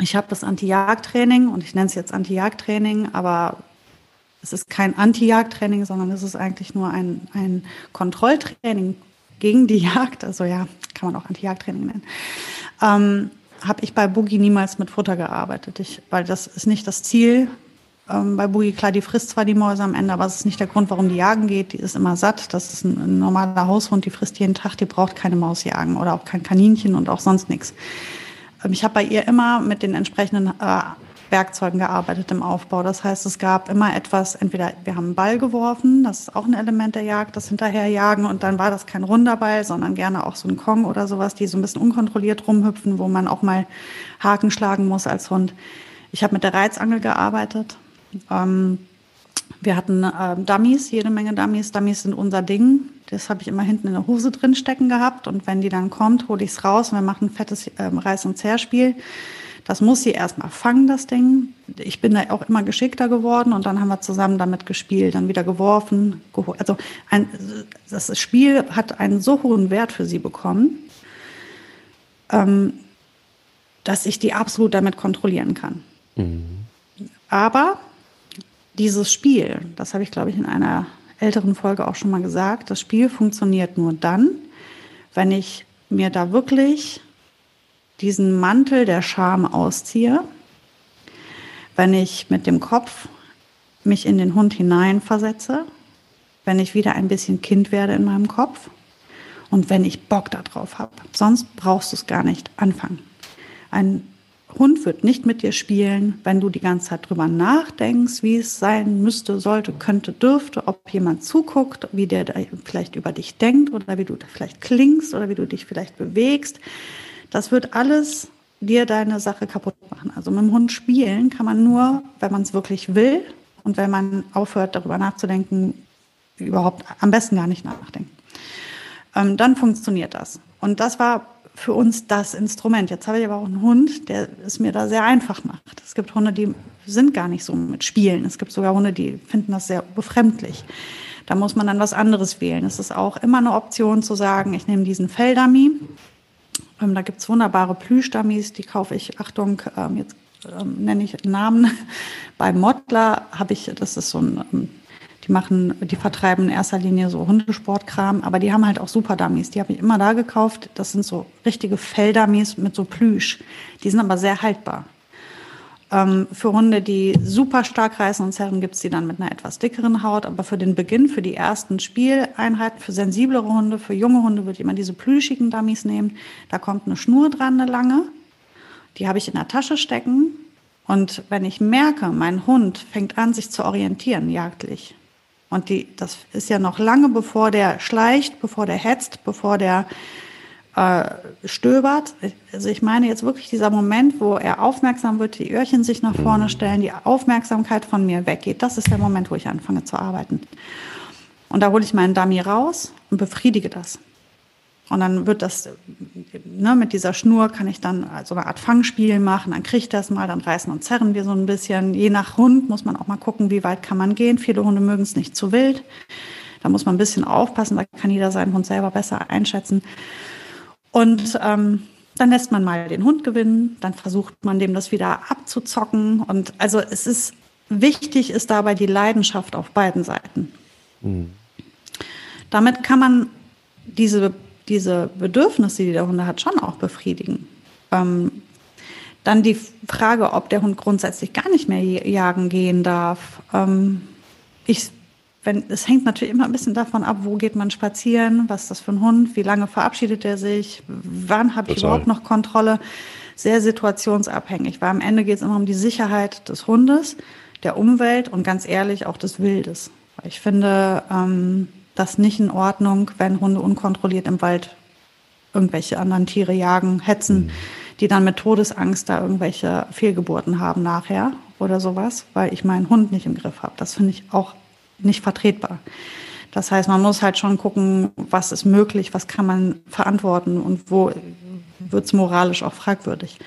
Ich habe das Anti-Jagd-Training und ich nenne es jetzt Anti-Jagd-Training, aber es ist kein Anti-Jagd-Training, sondern es ist eigentlich nur ein, ein Kontrolltraining gegen die Jagd. Also ja, kann man auch Anti-Jagd-Training nennen. Ähm, habe ich bei Boogie niemals mit Futter gearbeitet, ich, weil das ist nicht das Ziel. Ähm, bei Boogie, klar, die frisst zwar die Mäuse am Ende, aber es ist nicht der Grund, warum die jagen geht. Die ist immer satt. Das ist ein, ein normaler Haushund, die frisst jeden Tag, die braucht keine Maus jagen oder auch kein Kaninchen und auch sonst nichts. Ähm, ich habe bei ihr immer mit den entsprechenden äh, Werkzeugen gearbeitet im Aufbau. Das heißt, es gab immer etwas, entweder wir haben einen Ball geworfen, das ist auch ein Element der Jagd, das Hinterherjagen und dann war das kein runder Ball, sondern gerne auch so ein Kong oder sowas, die so ein bisschen unkontrolliert rumhüpfen, wo man auch mal Haken schlagen muss als Hund. Ich habe mit der Reizangel gearbeitet. Ähm, wir hatten äh, Dummies, jede Menge Dummies. Dummies sind unser Ding. Das habe ich immer hinten in der Hose drin stecken gehabt. Und wenn die dann kommt, hole ich es raus und wir machen ein fettes äh, Reiß- und Zehrspiel. Das muss sie erstmal fangen, das Ding. Ich bin da auch immer geschickter geworden und dann haben wir zusammen damit gespielt, dann wieder geworfen. Also ein, das Spiel hat einen so hohen Wert für sie bekommen, ähm, dass ich die absolut damit kontrollieren kann. Mhm. Aber dieses Spiel, das habe ich, glaube ich, in einer älteren Folge auch schon mal gesagt, das Spiel funktioniert nur dann, wenn ich mir da wirklich diesen Mantel der Scham ausziehe, wenn ich mit dem Kopf mich in den Hund hineinversetze, wenn ich wieder ein bisschen Kind werde in meinem Kopf und wenn ich Bock darauf habe. Sonst brauchst du es gar nicht anfangen. Ein Hund wird nicht mit dir spielen, wenn du die ganze Zeit drüber nachdenkst, wie es sein müsste, sollte, könnte, dürfte, ob jemand zuguckt, wie der vielleicht über dich denkt oder wie du vielleicht klingst oder wie du dich vielleicht bewegst. Das wird alles dir deine Sache kaputt machen. Also mit dem Hund spielen kann man nur, wenn man es wirklich will und wenn man aufhört, darüber nachzudenken, überhaupt am besten gar nicht nachdenken. Ähm, dann funktioniert das. Und das war für uns das Instrument. Jetzt habe ich aber auch einen Hund, der es mir da sehr einfach macht. Es gibt Hunde, die sind gar nicht so mit Spielen. Es gibt sogar Hunde, die finden das sehr befremdlich. Da muss man dann was anderes wählen. Es ist auch immer eine Option zu sagen, ich nehme diesen Feldami da gibt es wunderbare Plüschdummies, die kaufe ich, Achtung, ähm, jetzt ähm, nenne ich Namen. Bei Mottler habe ich, das ist so ein, ähm, die machen, die vertreiben in erster Linie so Hundesportkram, aber die haben halt auch super Dummies. Die habe ich immer da gekauft. Das sind so richtige Felldummies mit so Plüsch. Die sind aber sehr haltbar. Ähm, für Hunde, die super stark reißen und zerren, gibt es die dann mit einer etwas dickeren Haut. Aber für den Beginn, für die ersten Spieleinheiten, für sensiblere Hunde, für junge Hunde würde ich immer diese plüschigen Dummies nehmen. Da kommt eine Schnur dran, eine lange. Die habe ich in der Tasche stecken. Und wenn ich merke, mein Hund fängt an, sich zu orientieren, jagdlich. Und die, das ist ja noch lange bevor der schleicht, bevor der hetzt, bevor der äh, stöbert. Also ich meine jetzt wirklich dieser Moment, wo er aufmerksam wird, die Öhrchen sich nach vorne stellen, die Aufmerksamkeit von mir weggeht. Das ist der Moment, wo ich anfange zu arbeiten. Und da hole ich meinen Dummy raus und befriedige das. Und dann wird das, ne, mit dieser Schnur kann ich dann so eine Art Fangspiel machen, dann kriege ich das mal, dann reißen und zerren wir so ein bisschen. Je nach Hund muss man auch mal gucken, wie weit kann man gehen. Viele Hunde mögen es nicht zu wild. Da muss man ein bisschen aufpassen, da kann jeder seinen Hund selber besser einschätzen. Und ähm, dann lässt man mal den Hund gewinnen, dann versucht man dem das wieder abzuzocken. Und also es ist wichtig, ist dabei die Leidenschaft auf beiden Seiten. Mhm. Damit kann man diese, diese Bedürfnisse, die der Hund hat, schon auch befriedigen. Ähm, dann die Frage, ob der Hund grundsätzlich gar nicht mehr jagen gehen darf. Ähm, ich wenn, es hängt natürlich immer ein bisschen davon ab, wo geht man spazieren, was ist das für ein Hund, wie lange verabschiedet er sich, wann habe ich überhaupt noch Kontrolle. Sehr situationsabhängig, weil am Ende geht es immer um die Sicherheit des Hundes, der Umwelt und ganz ehrlich auch des Wildes. Ich finde ähm, das nicht in Ordnung, wenn Hunde unkontrolliert im Wald irgendwelche anderen Tiere jagen, hetzen, mhm. die dann mit Todesangst da irgendwelche Fehlgeburten haben nachher oder sowas, weil ich meinen Hund nicht im Griff habe. Das finde ich auch nicht vertretbar. Das heißt, man muss halt schon gucken, was ist möglich, was kann man verantworten und wo wird es moralisch auch fragwürdig.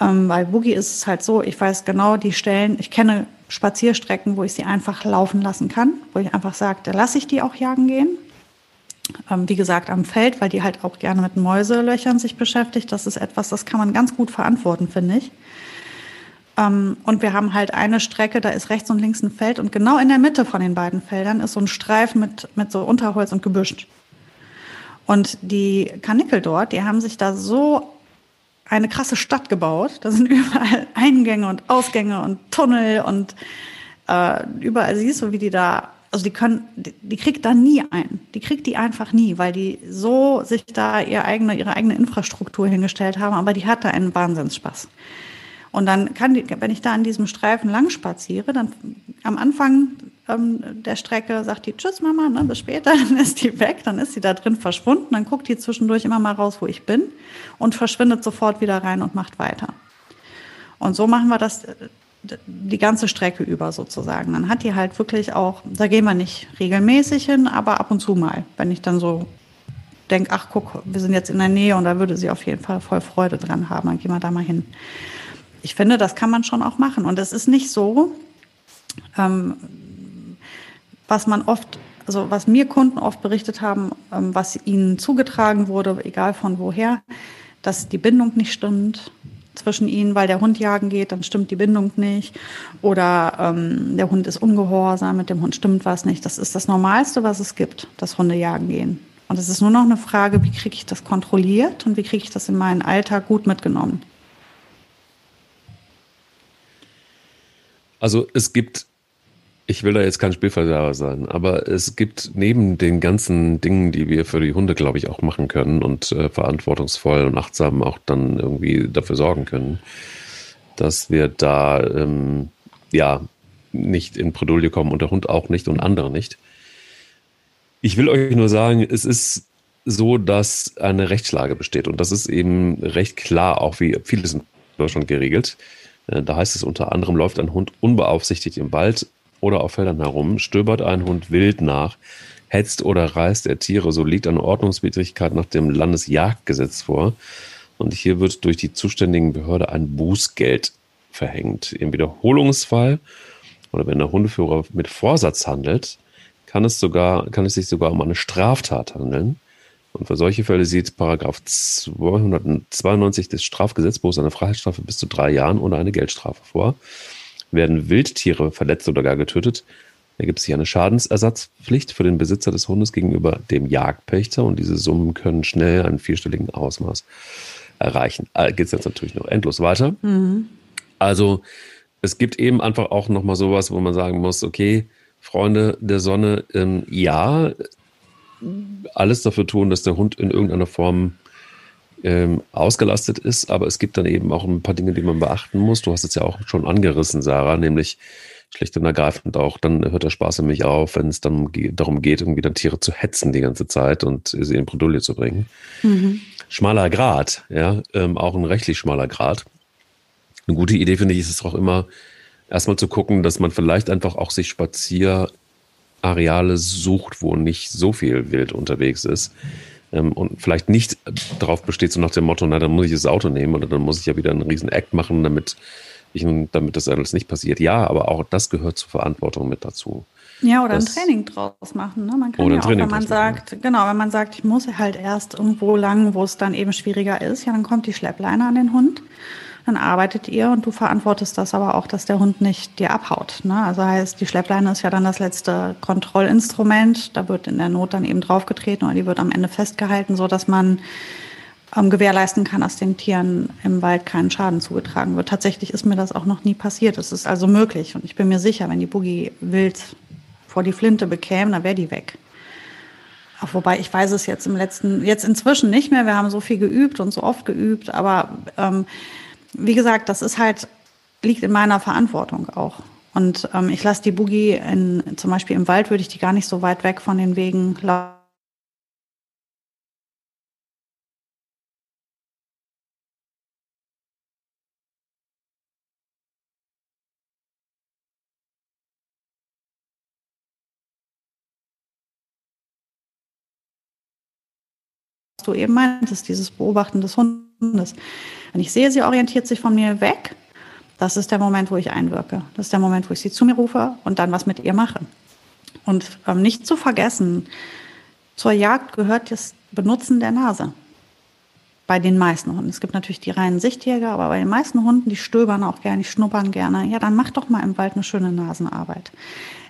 Ähm, bei Boogie ist es halt so, ich weiß genau die Stellen, ich kenne Spazierstrecken, wo ich sie einfach laufen lassen kann, wo ich einfach sage, da lasse ich die auch jagen gehen. Ähm, wie gesagt, am Feld, weil die halt auch gerne mit Mäuselöchern sich beschäftigt. Das ist etwas, das kann man ganz gut verantworten, finde ich. Ähm, und wir haben halt eine Strecke, da ist rechts und links ein Feld und genau in der Mitte von den beiden Feldern ist so ein Streifen mit, mit so Unterholz und Gebüsch. Und die Kanickel dort, die haben sich da so eine krasse Stadt gebaut. Da sind überall Eingänge und Ausgänge und Tunnel und äh, überall siehst du, wie die da, also die können, die, die kriegt da nie ein. Die kriegt die einfach nie, weil die so sich da ihre eigene, ihre eigene Infrastruktur hingestellt haben, aber die hat da einen Wahnsinnsspaß. Und dann kann die, wenn ich da an diesem Streifen lang spaziere, dann am Anfang ähm, der Strecke sagt die Tschüss Mama, ne, bis später, dann ist die weg, dann ist sie da drin verschwunden, dann guckt die zwischendurch immer mal raus, wo ich bin und verschwindet sofort wieder rein und macht weiter. Und so machen wir das äh, die ganze Strecke über sozusagen. Dann hat die halt wirklich auch, da gehen wir nicht regelmäßig hin, aber ab und zu mal, wenn ich dann so denke, ach guck, wir sind jetzt in der Nähe und da würde sie auf jeden Fall voll Freude dran haben, dann gehen wir da mal hin ich finde, das kann man schon auch machen. Und es ist nicht so, ähm, was man oft, also was mir Kunden oft berichtet haben, ähm, was ihnen zugetragen wurde, egal von woher, dass die Bindung nicht stimmt zwischen ihnen, weil der Hund jagen geht, dann stimmt die Bindung nicht. Oder ähm, der Hund ist ungehorsam, mit dem Hund stimmt was nicht. Das ist das Normalste, was es gibt, dass Hunde jagen gehen. Und es ist nur noch eine Frage, wie kriege ich das kontrolliert und wie kriege ich das in meinen Alltag gut mitgenommen. Also es gibt, ich will da jetzt kein Spielverderber sein, aber es gibt neben den ganzen Dingen, die wir für die Hunde, glaube ich, auch machen können und äh, verantwortungsvoll und achtsam auch dann irgendwie dafür sorgen können, dass wir da ähm, ja nicht in Bredouille kommen und der Hund auch nicht und andere nicht. Ich will euch nur sagen, es ist so, dass eine Rechtslage besteht und das ist eben recht klar, auch wie vieles in Deutschland geregelt. Äh, da heißt es unter anderem, läuft ein Hund unbeaufsichtigt im Wald oder auf Feldern herum, stöbert ein Hund wild nach, hetzt oder reißt er Tiere, so liegt eine Ordnungswidrigkeit nach dem Landesjagdgesetz vor. Und hier wird durch die zuständigen Behörde ein Bußgeld verhängt. Im Wiederholungsfall oder wenn der Hundeführer mit Vorsatz handelt, kann es sogar, kann es sich sogar um eine Straftat handeln. Und für solche Fälle sieht Paragraph 292 des Strafgesetzbuchs eine Freiheitsstrafe bis zu drei Jahren oder eine Geldstrafe vor. Werden Wildtiere verletzt oder gar getötet, ergibt sich eine Schadensersatzpflicht für den Besitzer des Hundes gegenüber dem Jagdpächter und diese Summen können schnell einen vierstelligen Ausmaß erreichen. Äh, Geht es jetzt natürlich noch endlos weiter. Mhm. Also es gibt eben einfach auch nochmal sowas, wo man sagen muss, okay, Freunde der Sonne, ähm, ja, alles dafür tun, dass der Hund in irgendeiner Form ähm, ausgelastet ist. Aber es gibt dann eben auch ein paar Dinge, die man beachten muss. Du hast es ja auch schon angerissen, Sarah, nämlich schlicht und ergreifend auch, dann hört der Spaß nämlich auf, wenn es dann darum geht, irgendwie dann Tiere zu hetzen die ganze Zeit und sie in Bredouille zu bringen. Mhm. Schmaler Grad, ja, ähm, auch ein rechtlich schmaler Grad. Eine gute Idee finde ich ist es auch immer, erstmal zu gucken, dass man vielleicht einfach auch sich Spazier Areale sucht, wo nicht so viel Wild unterwegs ist. ähm, und vielleicht nicht darauf besteht, so nach dem Motto, na, dann muss ich das Auto nehmen oder dann muss ich ja wieder einen riesen Act machen, damit ich, damit das alles nicht passiert. Ja, aber auch das gehört zur Verantwortung mit dazu. Ja, oder das, ein Training draus machen. Ne? Man kann ja auch, wenn man sagt, machen. genau, wenn man sagt, ich muss halt erst irgendwo lang, wo es dann eben schwieriger ist, ja, dann kommt die Schleppleine an den Hund dann arbeitet ihr und du verantwortest das aber auch, dass der Hund nicht dir abhaut. Ne? Also heißt, die Schleppleine ist ja dann das letzte Kontrollinstrument. Da wird in der Not dann eben draufgetreten oder die wird am Ende festgehalten, so dass man ähm, gewährleisten kann, dass den Tieren im Wald keinen Schaden zugetragen wird. Tatsächlich ist mir das auch noch nie passiert. Es ist also möglich und ich bin mir sicher, wenn die Boogie wild vor die Flinte bekäme, dann wäre die weg. Auch wobei ich weiß es jetzt im letzten, jetzt inzwischen nicht mehr. Wir haben so viel geübt und so oft geübt, aber ähm, wie gesagt, das ist halt, liegt in meiner Verantwortung auch. Und ähm, ich lasse die Boogie in, zum Beispiel im Wald, würde ich die gar nicht so weit weg von den Wegen laufen. Du eben meintest, dieses Beobachten des Hundes. Wenn ich sehe, sie orientiert sich von mir weg, das ist der Moment, wo ich einwirke. Das ist der Moment, wo ich sie zu mir rufe und dann was mit ihr mache. Und ähm, nicht zu vergessen, zur Jagd gehört das Benutzen der Nase. Bei den meisten Hunden. Es gibt natürlich die reinen Sichtjäger, aber bei den meisten Hunden, die stöbern auch gerne, die schnuppern gerne. Ja, dann mach doch mal im Wald eine schöne Nasenarbeit.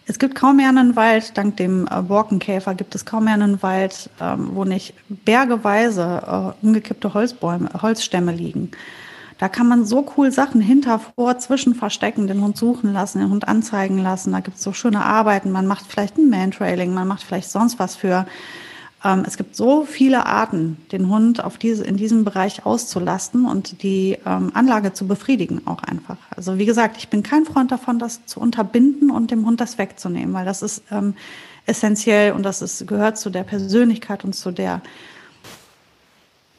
Es gibt kaum mehr einen Wald, dank dem äh, Borkenkäfer gibt es kaum mehr einen Wald, ähm, wo nicht bergeweise äh, umgekippte Holzbäume, Holzstämme liegen. Da kann man so cool Sachen hinter, vor, zwischen verstecken, den Hund suchen lassen, den Hund anzeigen lassen. Da gibt es so schöne Arbeiten. Man macht vielleicht ein Mantrailing, man macht vielleicht sonst was für ähm, es gibt so viele Arten, den Hund auf diese, in diesem Bereich auszulasten und die ähm, Anlage zu befriedigen auch einfach. Also wie gesagt, ich bin kein Freund davon, das zu unterbinden und dem Hund das wegzunehmen, weil das ist ähm, essentiell und das ist, gehört zu der Persönlichkeit und zu der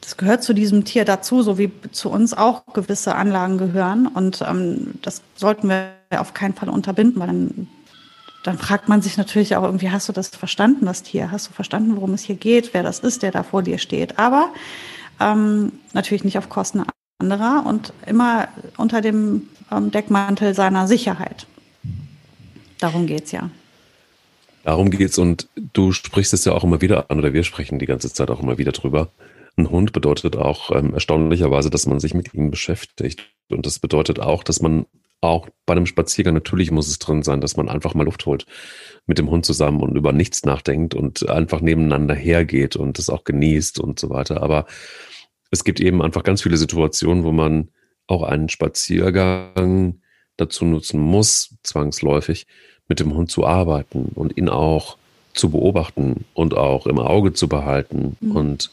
das gehört zu diesem Tier dazu, so wie zu uns auch gewisse Anlagen gehören. Und ähm, das sollten wir auf keinen Fall unterbinden, weil dann dann fragt man sich natürlich auch irgendwie, hast du das verstanden, das Tier? Hast du verstanden, worum es hier geht, wer das ist, der da vor dir steht? Aber ähm, natürlich nicht auf Kosten anderer und immer unter dem ähm, Deckmantel seiner Sicherheit. Darum geht's ja. Darum geht's und du sprichst es ja auch immer wieder an oder wir sprechen die ganze Zeit auch immer wieder drüber. Ein Hund bedeutet auch ähm, erstaunlicherweise, dass man sich mit ihm beschäftigt. Und das bedeutet auch, dass man auch bei einem Spaziergang, natürlich muss es drin sein, dass man einfach mal Luft holt mit dem Hund zusammen und über nichts nachdenkt und einfach nebeneinander hergeht und das auch genießt und so weiter. Aber es gibt eben einfach ganz viele Situationen, wo man auch einen Spaziergang dazu nutzen muss, zwangsläufig, mit dem Hund zu arbeiten und ihn auch zu beobachten und auch im Auge zu behalten mhm. und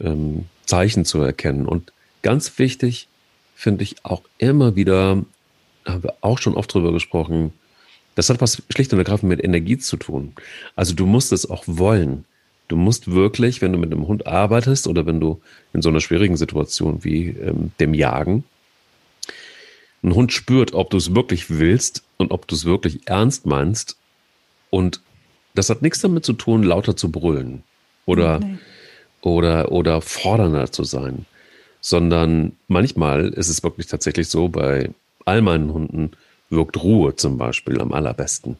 ähm, Zeichen zu erkennen. Und ganz wichtig finde ich auch immer wieder haben wir auch schon oft drüber gesprochen. Das hat was schlicht und ergreifend mit Energie zu tun. Also du musst es auch wollen. Du musst wirklich, wenn du mit einem Hund arbeitest oder wenn du in so einer schwierigen Situation wie ähm, dem Jagen, ein Hund spürt, ob du es wirklich willst und ob du es wirklich ernst meinst. Und das hat nichts damit zu tun, lauter zu brüllen oder, nee. oder, oder fordernder zu sein, sondern manchmal ist es wirklich tatsächlich so bei all meinen Hunden wirkt Ruhe zum Beispiel am allerbesten.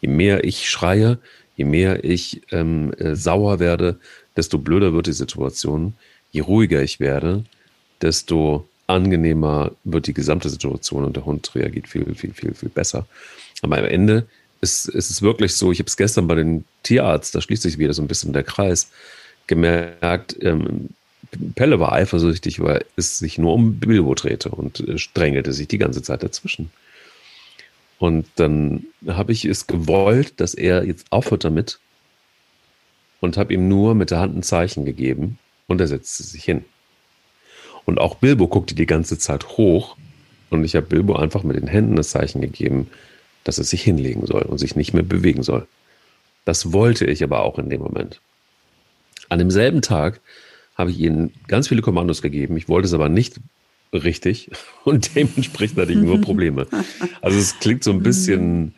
Je mehr ich schreie, je mehr ich ähm, äh, sauer werde, desto blöder wird die Situation. Je ruhiger ich werde, desto angenehmer wird die gesamte Situation und der Hund reagiert viel, viel, viel, viel besser. Aber am Ende ist, ist es wirklich so, ich habe es gestern bei den Tierarzt, da schließt sich wieder so ein bisschen der Kreis, gemerkt, ähm, Pelle war eifersüchtig, weil es sich nur um Bilbo drehte und äh, strängelte sich die ganze Zeit dazwischen. Und dann habe ich es gewollt, dass er jetzt aufhört damit und habe ihm nur mit der Hand ein Zeichen gegeben und er setzte sich hin. Und auch Bilbo guckte die ganze Zeit hoch und ich habe Bilbo einfach mit den Händen das Zeichen gegeben, dass er sich hinlegen soll und sich nicht mehr bewegen soll. Das wollte ich aber auch in dem Moment. An demselben Tag habe ich ihnen ganz viele Kommandos gegeben. Ich wollte es aber nicht richtig und dementsprechend hatte ich nur Probleme. Also es klingt so ein bisschen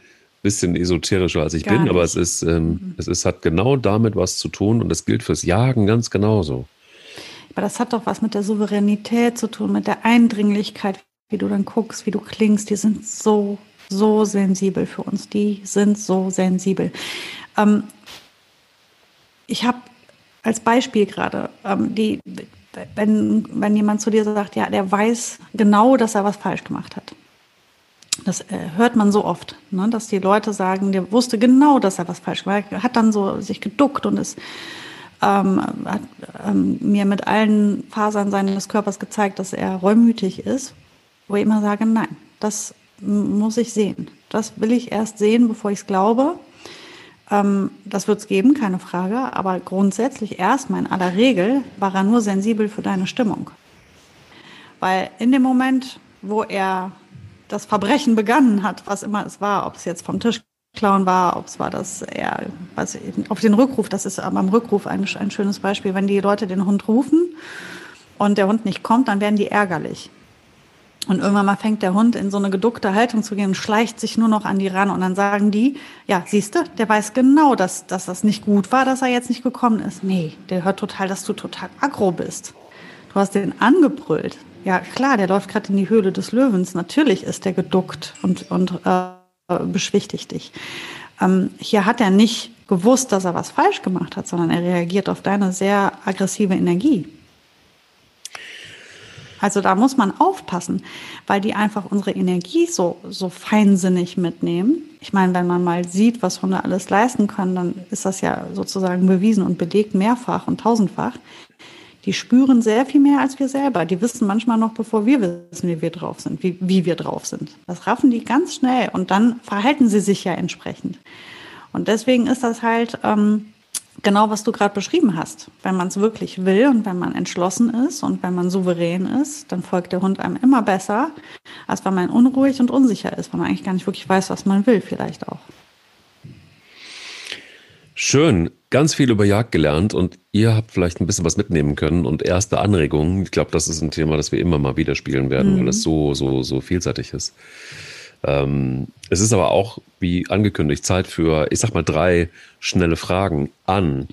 bisschen esoterischer als ich Gar bin, nicht. aber es ist, ähm, mhm. es ist, hat genau damit was zu tun und das gilt fürs Jagen ganz genauso. Aber das hat doch was mit der Souveränität zu tun, mit der Eindringlichkeit, wie du dann guckst, wie du klingst. Die sind so, so sensibel für uns. Die sind so sensibel. Ähm, ich habe als Beispiel gerade, ähm, die, wenn, wenn jemand zu dir sagt, ja, der weiß genau, dass er was falsch gemacht hat. Das äh, hört man so oft, ne, dass die Leute sagen, der wusste genau, dass er was falsch gemacht hat, hat dann so sich geduckt und ist ähm, hat ähm, mir mit allen Fasern seines Körpers gezeigt, dass er reumütig ist, wo ich immer sage, nein, das muss ich sehen. Das will ich erst sehen, bevor ich es glaube. Ähm, das wird es geben, keine Frage. Aber grundsätzlich erstmal in aller Regel war er nur sensibel für deine Stimmung. Weil in dem Moment, wo er das Verbrechen begangen hat, was immer es war, ob es jetzt vom Tisch klauen war, ob es war, dass er also auf den Rückruf, das ist aber am Rückruf ein, ein schönes Beispiel, wenn die Leute den Hund rufen und der Hund nicht kommt, dann werden die ärgerlich. Und irgendwann mal fängt der Hund in so eine geduckte Haltung zu gehen und schleicht sich nur noch an die ran. Und dann sagen die, ja, siehst du, der weiß genau, dass, dass das nicht gut war, dass er jetzt nicht gekommen ist. Nee, der hört total, dass du total aggro bist. Du hast den angebrüllt. Ja, klar, der läuft gerade in die Höhle des Löwens. Natürlich ist der geduckt und, und äh, beschwichtigt dich. Ähm, hier hat er nicht gewusst, dass er was falsch gemacht hat, sondern er reagiert auf deine sehr aggressive Energie. Also da muss man aufpassen, weil die einfach unsere Energie so, so feinsinnig mitnehmen. Ich meine, wenn man mal sieht, was Hunde alles leisten können, dann ist das ja sozusagen bewiesen und belegt mehrfach und tausendfach. Die spüren sehr viel mehr als wir selber. Die wissen manchmal noch, bevor wir wissen, wie wir drauf sind, wie, wie wir drauf sind. Das raffen die ganz schnell und dann verhalten sie sich ja entsprechend. Und deswegen ist das halt ähm, genau, was du gerade beschrieben hast. Wenn man es wirklich will und wenn man entschlossen ist und wenn man souverän ist, dann folgt der Hund einem immer besser, als wenn man unruhig und unsicher ist, weil man eigentlich gar nicht wirklich weiß, was man will, vielleicht auch. Schön, ganz viel über Jagd gelernt und ihr habt vielleicht ein bisschen was mitnehmen können und erste Anregungen. Ich glaube, das ist ein Thema, das wir immer mal wieder spielen werden, mhm. weil es so, so, so vielseitig ist. Ähm, es ist aber auch, wie angekündigt, Zeit für, ich sag mal, drei schnelle Fragen an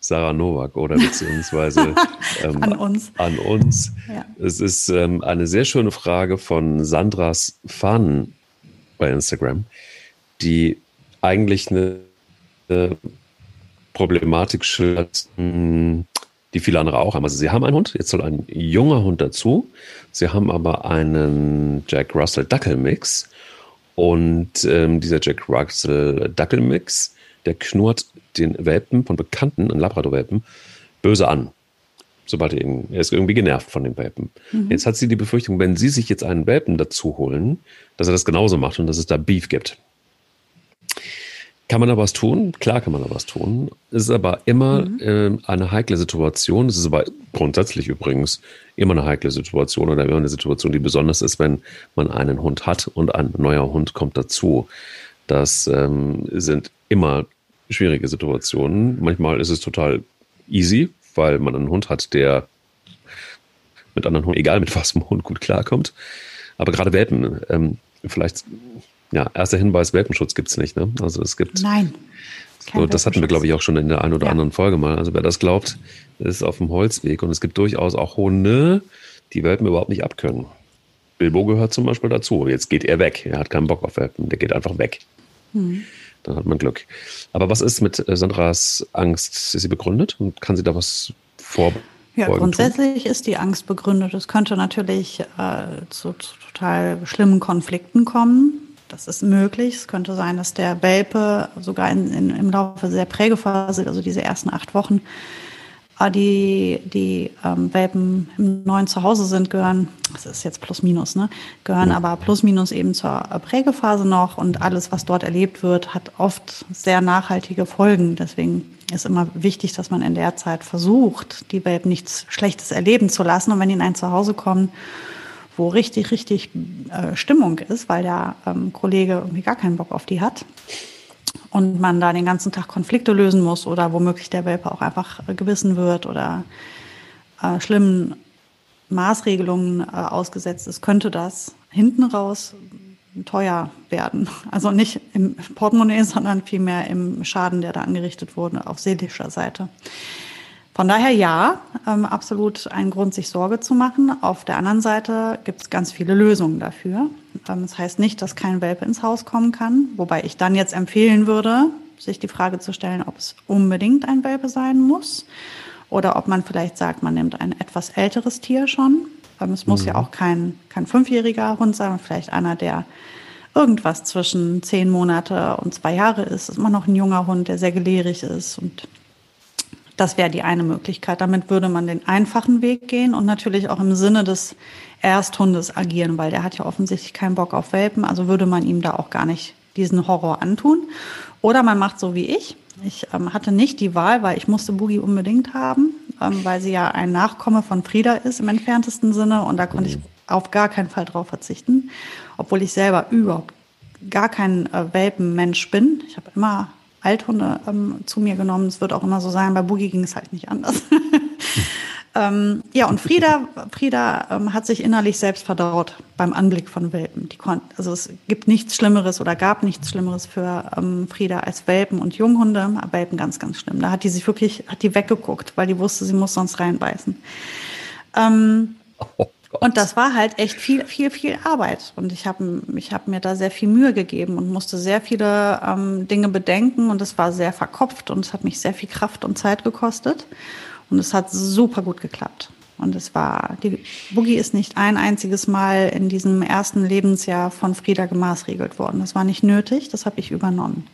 Sarah Nowak oder beziehungsweise ähm, an uns. An uns. Ja. Es ist ähm, eine sehr schöne Frage von Sandras Fahnen bei Instagram, die eigentlich eine Problematik schildert, die viele andere auch haben. Also sie haben einen Hund, jetzt soll ein junger Hund dazu. Sie haben aber einen Jack Russell Dackel Mix und ähm, dieser Jack Russell Dackel Mix, der knurrt den Welpen von Bekannten, einen Labrador-Welpen, böse an. Sobald er ihn, er ist irgendwie genervt von dem Welpen. Mhm. Jetzt hat sie die Befürchtung, wenn sie sich jetzt einen Welpen dazu holen, dass er das genauso macht und dass es da Beef gibt. Kann man da was tun? Klar kann man da was tun. Es ist aber immer mhm. äh, eine heikle Situation. Es ist aber grundsätzlich übrigens immer eine heikle Situation oder immer eine Situation, die besonders ist, wenn man einen Hund hat und ein neuer Hund kommt dazu. Das ähm, sind immer schwierige Situationen. Manchmal ist es total easy, weil man einen Hund hat, der mit anderen Hunden, egal mit was, Hund gut klarkommt. Aber gerade Welpen, ähm, vielleicht ja, erster Hinweis, Welpenschutz gibt es nicht. Ne? Also es gibt. Nein. So, das hatten wir, glaube ich, auch schon in der einen oder ja. anderen Folge mal. Also wer das glaubt, ist auf dem Holzweg. Und es gibt durchaus auch Hunde, die Welpen überhaupt nicht abkönnen. Bilbo gehört zum Beispiel dazu. Jetzt geht er weg. Er hat keinen Bock auf Welpen. Der geht einfach weg. Hm. Dann hat man Glück. Aber was ist mit äh, Sandras Angst? Ist sie begründet? Und kann sie da was vor? Ja, grundsätzlich tun? ist die Angst begründet. Es könnte natürlich äh, zu, zu total schlimmen Konflikten kommen das ist möglich. Es könnte sein, dass der Welpe sogar in, in, im Laufe der Prägephase, also diese ersten acht Wochen, äh, die, die ähm, Welpen im neuen Zuhause sind, gehören, das ist jetzt plus minus, ne, gehören ja. aber plus minus eben zur Prägephase noch und alles, was dort erlebt wird, hat oft sehr nachhaltige Folgen. Deswegen ist immer wichtig, dass man in der Zeit versucht, die Welpen nichts Schlechtes erleben zu lassen und wenn die in ein Zuhause kommen, wo richtig, richtig äh, Stimmung ist, weil der ähm, Kollege irgendwie gar keinen Bock auf die hat und man da den ganzen Tag Konflikte lösen muss oder womöglich der Welpe auch einfach äh, gebissen wird oder äh, schlimmen Maßregelungen äh, ausgesetzt ist, könnte das hinten raus teuer werden. Also nicht im Portemonnaie, sondern vielmehr im Schaden, der da angerichtet wurde, auf seelischer Seite. Von daher ja, ähm, absolut ein Grund, sich Sorge zu machen. Auf der anderen Seite gibt es ganz viele Lösungen dafür. Ähm, das heißt nicht, dass kein Welpe ins Haus kommen kann, wobei ich dann jetzt empfehlen würde, sich die Frage zu stellen, ob es unbedingt ein Welpe sein muss oder ob man vielleicht sagt, man nimmt ein etwas älteres Tier schon. Ähm, es muss mhm. ja auch kein, kein fünfjähriger Hund sein, vielleicht einer, der irgendwas zwischen zehn Monate und zwei Jahre ist. Das ist immer noch ein junger Hund, der sehr gelehrig ist und das wäre die eine Möglichkeit. Damit würde man den einfachen Weg gehen und natürlich auch im Sinne des Ersthundes agieren, weil der hat ja offensichtlich keinen Bock auf Welpen, also würde man ihm da auch gar nicht diesen Horror antun. Oder man macht so wie ich. Ich ähm, hatte nicht die Wahl, weil ich musste Boogie unbedingt haben, ähm, weil sie ja ein Nachkomme von Frieda ist im entferntesten Sinne und da konnte ich auf gar keinen Fall drauf verzichten, obwohl ich selber überhaupt gar kein äh, Welpenmensch bin. Ich habe immer Althunde ähm, zu mir genommen. Es wird auch immer so sein, bei Boogie ging es halt nicht anders. ähm, ja, und Frieda, Frieda ähm, hat sich innerlich selbst verdaut beim Anblick von Welpen. Die also es gibt nichts Schlimmeres oder gab nichts Schlimmeres für ähm, Frieda als Welpen und Junghunde. Welpen ganz, ganz schlimm. Da hat die sich wirklich, hat die weggeguckt, weil die wusste, sie muss sonst reinbeißen. Ähm, oh. Und das war halt echt viel, viel, viel Arbeit. Und ich habe ich hab mir da sehr viel Mühe gegeben und musste sehr viele ähm, Dinge bedenken. Und es war sehr verkopft und es hat mich sehr viel Kraft und Zeit gekostet. Und es hat super gut geklappt. Und es war, die Boogie ist nicht ein einziges Mal in diesem ersten Lebensjahr von Frieda gemaßregelt worden. Das war nicht nötig, das habe ich übernommen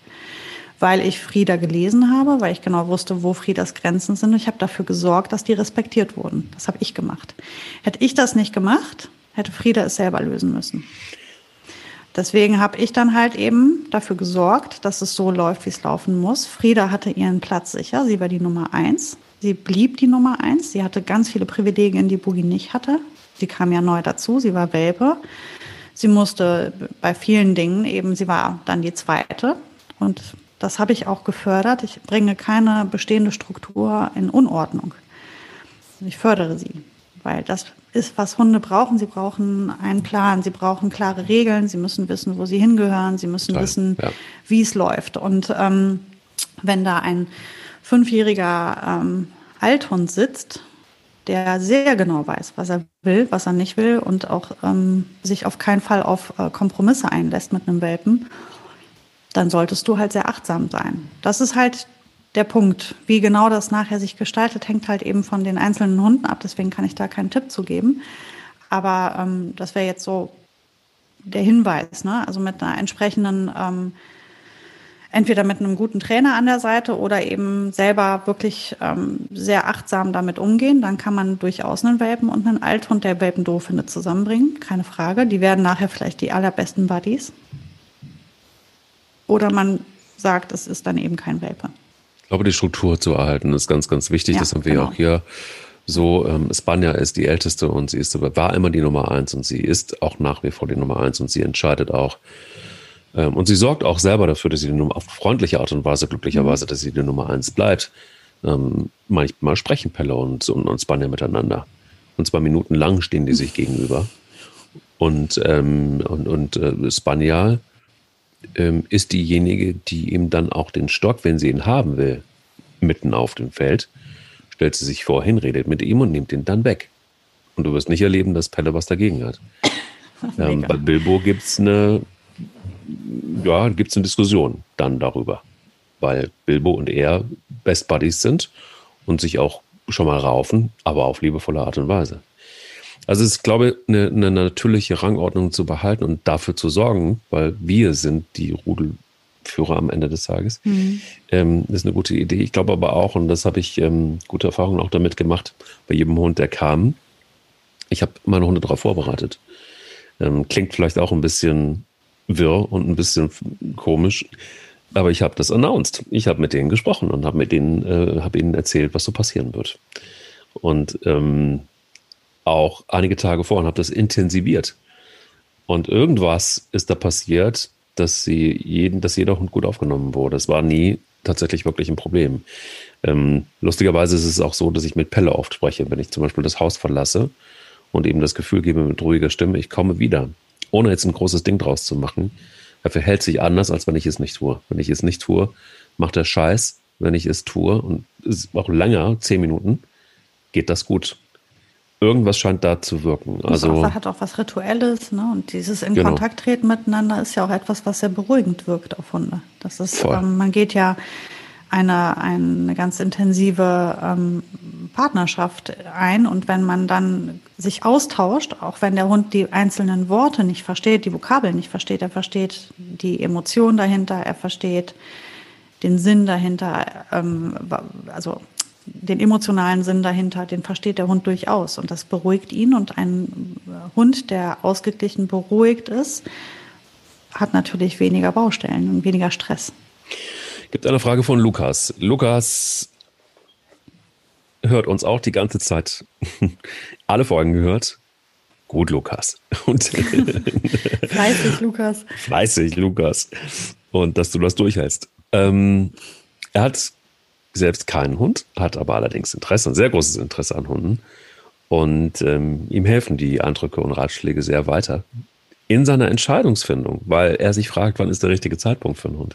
weil ich Frieda gelesen habe, weil ich genau wusste, wo Friedas Grenzen sind. Ich habe dafür gesorgt, dass die respektiert wurden. Das habe ich gemacht. Hätte ich das nicht gemacht, hätte Frieda es selber lösen müssen. Deswegen habe ich dann halt eben dafür gesorgt, dass es so läuft, wie es laufen muss. Frieda hatte ihren Platz sicher. Sie war die Nummer eins. Sie blieb die Nummer eins. Sie hatte ganz viele Privilegien, die Boogie nicht hatte. Sie kam ja neu dazu. Sie war Welpe. Sie musste bei vielen Dingen eben, sie war dann die zweite. Und das habe ich auch gefördert. Ich bringe keine bestehende Struktur in Unordnung. Ich fördere sie, weil das ist, was Hunde brauchen. Sie brauchen einen Plan, sie brauchen klare Regeln, sie müssen wissen, wo sie hingehören, sie müssen Klar, wissen, ja. wie es läuft. Und ähm, wenn da ein fünfjähriger ähm, Althund sitzt, der sehr genau weiß, was er will, was er nicht will und auch ähm, sich auf keinen Fall auf äh, Kompromisse einlässt mit einem Welpen dann solltest du halt sehr achtsam sein. Das ist halt der Punkt. Wie genau das nachher sich gestaltet, hängt halt eben von den einzelnen Hunden ab. Deswegen kann ich da keinen Tipp zu geben. Aber ähm, das wäre jetzt so der Hinweis. Ne? Also mit einer entsprechenden, ähm, entweder mit einem guten Trainer an der Seite oder eben selber wirklich ähm, sehr achtsam damit umgehen. Dann kann man durchaus einen Welpen und einen Althund, der Welpen doof findet, zusammenbringen. Keine Frage. Die werden nachher vielleicht die allerbesten Buddies. Oder man sagt, es ist dann eben kein Welpe. Ich glaube, die Struktur zu erhalten ist ganz, ganz wichtig. Ja, das haben wir genau. auch hier so. Ähm, Spanja ist die älteste und sie ist, war immer die Nummer eins und sie ist auch nach wie vor die Nummer eins und sie entscheidet auch. Ähm, und sie sorgt auch selber dafür, dass sie die Nummer, auf freundliche Art und Weise, glücklicherweise, mhm. dass sie die Nummer eins bleibt. Ähm, manchmal sprechen Pelle und, und, und Spanja miteinander. Und zwar Minuten lang stehen die sich gegenüber. Und, ähm, und, und äh, Spanja ähm, ist diejenige, die ihm dann auch den Stock, wenn sie ihn haben will, mitten auf dem Feld, stellt sie sich vor, hinredet mit ihm und nimmt ihn dann weg. Und du wirst nicht erleben, dass Pelle was dagegen hat. ähm, bei Bilbo gibt es eine, ja, gibt's eine Diskussion dann darüber. Weil Bilbo und er Best Buddies sind und sich auch schon mal raufen, aber auf liebevolle Art und Weise. Also es ist, glaube ich, eine, eine natürliche Rangordnung zu behalten und dafür zu sorgen, weil wir sind die Rudelführer am Ende des Tages. Mhm. Ähm, ist eine gute Idee. Ich glaube aber auch, und das habe ich ähm, gute Erfahrungen auch damit gemacht, bei jedem Hund, der kam, ich habe meine Hunde darauf vorbereitet. Ähm, klingt vielleicht auch ein bisschen wirr und ein bisschen komisch, aber ich habe das announced. Ich habe mit denen gesprochen und habe mit denen, äh, habe ihnen erzählt, was so passieren wird. Und ähm, auch einige Tage vorher und habe das intensiviert. Und irgendwas ist da passiert, dass sie jeden, dass jeder Hund gut aufgenommen wurde. Es war nie tatsächlich wirklich ein Problem. Ähm, lustigerweise ist es auch so, dass ich mit Pelle oft spreche, wenn ich zum Beispiel das Haus verlasse und eben das Gefühl gebe mit ruhiger Stimme, ich komme wieder. ohne jetzt ein großes Ding draus zu machen, er verhält sich anders, als wenn ich es nicht tue. Wenn ich es nicht tue, macht er Scheiß. Wenn ich es tue und es ist auch länger, zehn Minuten, geht das gut. Irgendwas scheint da zu wirken. Also auch, hat auch was Rituelles, ne? Und dieses in genau. Kontakt treten miteinander ist ja auch etwas, was sehr beruhigend wirkt auf Hunde. Das ist, ähm, man geht ja eine, eine ganz intensive ähm, Partnerschaft ein. Und wenn man dann sich austauscht, auch wenn der Hund die einzelnen Worte nicht versteht, die Vokabeln nicht versteht, er versteht die Emotion dahinter, er versteht den Sinn dahinter, ähm, also den emotionalen Sinn dahinter, den versteht der Hund durchaus und das beruhigt ihn. Und ein Hund, der ausgeglichen beruhigt ist, hat natürlich weniger Baustellen und weniger Stress. Gibt eine Frage von Lukas. Lukas hört uns auch die ganze Zeit. Alle Folgen gehört. Gut, Lukas. Und Fleißig, Lukas. Fleißig, Lukas. Und dass du das durchhältst. Ähm, er hat selbst keinen Hund, hat aber allerdings Interesse, ein sehr großes Interesse an Hunden. Und ähm, ihm helfen die Eindrücke und Ratschläge sehr weiter in seiner Entscheidungsfindung, weil er sich fragt, wann ist der richtige Zeitpunkt für einen Hund.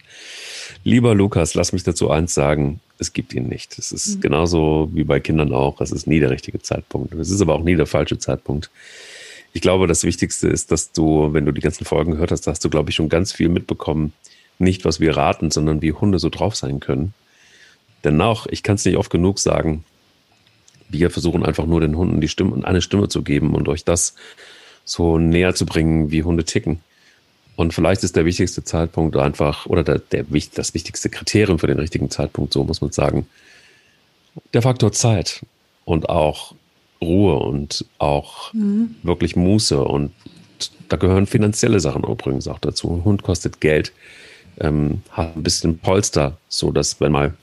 Lieber Lukas, lass mich dazu eins sagen, es gibt ihn nicht. Es ist mhm. genauso wie bei Kindern auch, es ist nie der richtige Zeitpunkt. Es ist aber auch nie der falsche Zeitpunkt. Ich glaube, das Wichtigste ist, dass du, wenn du die ganzen Folgen gehört hast, hast du, glaube ich, schon ganz viel mitbekommen. Nicht, was wir raten, sondern wie Hunde so drauf sein können. Dennoch, ich kann es nicht oft genug sagen, wir versuchen einfach nur den Hunden die Stimme, eine Stimme zu geben und euch das so näher zu bringen, wie Hunde ticken. Und vielleicht ist der wichtigste Zeitpunkt einfach, oder der, der, das wichtigste Kriterium für den richtigen Zeitpunkt, so muss man sagen, der Faktor Zeit und auch Ruhe und auch mhm. wirklich Muße. Und da gehören finanzielle Sachen übrigens auch dazu. Ein Hund kostet Geld, ähm, hat ein bisschen Polster, so dass wenn mal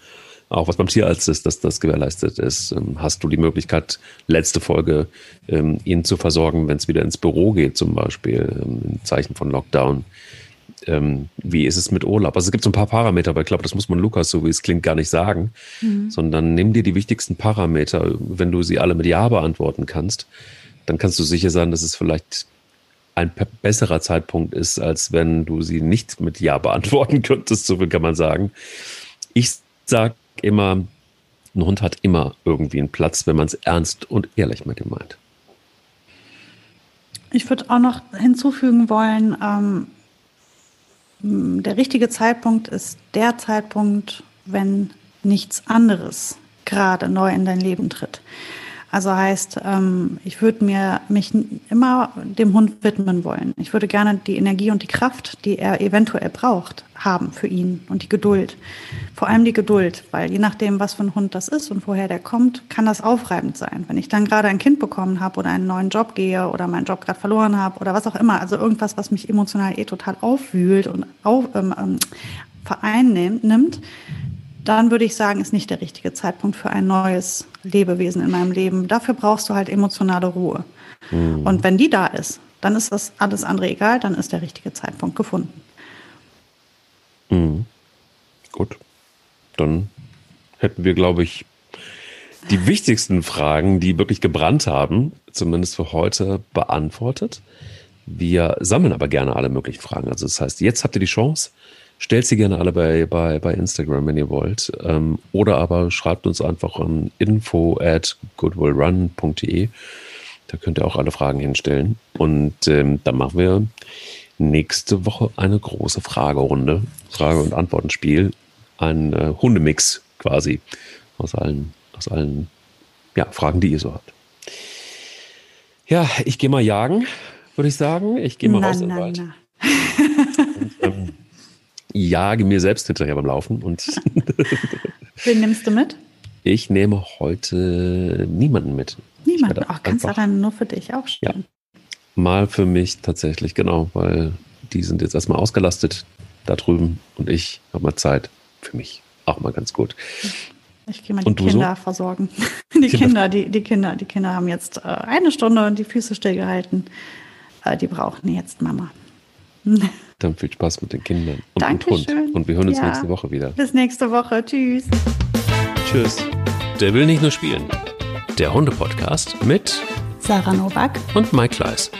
auch was beim Tierarzt ist, dass das gewährleistet ist. Ähm, hast du die Möglichkeit, letzte Folge ähm, ihn zu versorgen, wenn es wieder ins Büro geht, zum Beispiel, ähm, im Zeichen von Lockdown? Ähm, wie ist es mit Urlaub? Also es gibt so ein paar Parameter, aber ich glaube, das muss man Lukas, so wie es klingt, gar nicht sagen, mhm. sondern nimm dir die wichtigsten Parameter. Wenn du sie alle mit Ja beantworten kannst, dann kannst du sicher sein, dass es vielleicht ein besserer Zeitpunkt ist, als wenn du sie nicht mit Ja beantworten könntest. So viel kann man sagen. Ich sage immer, ein Hund hat immer irgendwie einen Platz, wenn man es ernst und ehrlich mit ihm meint. Ich würde auch noch hinzufügen wollen, ähm, der richtige Zeitpunkt ist der Zeitpunkt, wenn nichts anderes gerade neu in dein Leben tritt. Also heißt, ähm, ich würde mir mich immer dem Hund widmen wollen. Ich würde gerne die Energie und die Kraft, die er eventuell braucht, haben für ihn und die Geduld. Vor allem die Geduld, weil je nachdem, was für ein Hund das ist und woher der kommt, kann das aufreibend sein. Wenn ich dann gerade ein Kind bekommen habe oder einen neuen Job gehe oder meinen Job gerade verloren habe oder was auch immer, also irgendwas, was mich emotional eh total aufwühlt und auf, ähm, ähm, vereinnimmt, dann würde ich sagen, ist nicht der richtige Zeitpunkt für ein neues Lebewesen in meinem Leben. Dafür brauchst du halt emotionale Ruhe. Mhm. Und wenn die da ist, dann ist das alles andere egal, dann ist der richtige Zeitpunkt gefunden. Mhm. Gut. Dann hätten wir, glaube ich, die wichtigsten Fragen, die wirklich gebrannt haben, zumindest für heute, beantwortet. Wir sammeln aber gerne alle möglichen Fragen. Also das heißt, jetzt habt ihr die Chance, Stellt sie gerne alle bei, bei, bei Instagram, wenn ihr wollt. Ähm, oder aber schreibt uns einfach an info at goodwillrun.de. Da könnt ihr auch alle Fragen hinstellen. Und ähm, dann machen wir nächste Woche eine große Fragerunde. Frage- und Antwortenspiel. Ein äh, Hundemix quasi aus allen, aus allen ja, Fragen, die ihr so habt. Ja, ich gehe mal jagen, würde ich sagen. Ich gehe mal na, raus in den Wald. Und, ähm, jage mir selbst hinterher beim Laufen. Und Wen nimmst du mit? Ich nehme heute niemanden mit. Niemanden? Ach, kannst du dann nur für dich auch stellen. Ja. Mal für mich tatsächlich, genau, weil die sind jetzt erstmal ausgelastet da drüben und ich habe mal Zeit für mich. Auch mal ganz gut. Ich gehe mal die Kinder so? versorgen. Die Kinder, Kinder, die, die Kinder, die Kinder haben jetzt äh, eine Stunde und die Füße stillgehalten. Äh, die brauchen jetzt Mama. Dann viel Spaß mit den Kindern und Dankeschön. mit Hund. Und wir hören uns ja. nächste Woche wieder. Bis nächste Woche. Tschüss. Tschüss. Der will nicht nur spielen. Der Hunde-Podcast mit Sarah Novak und Mike Kleiss.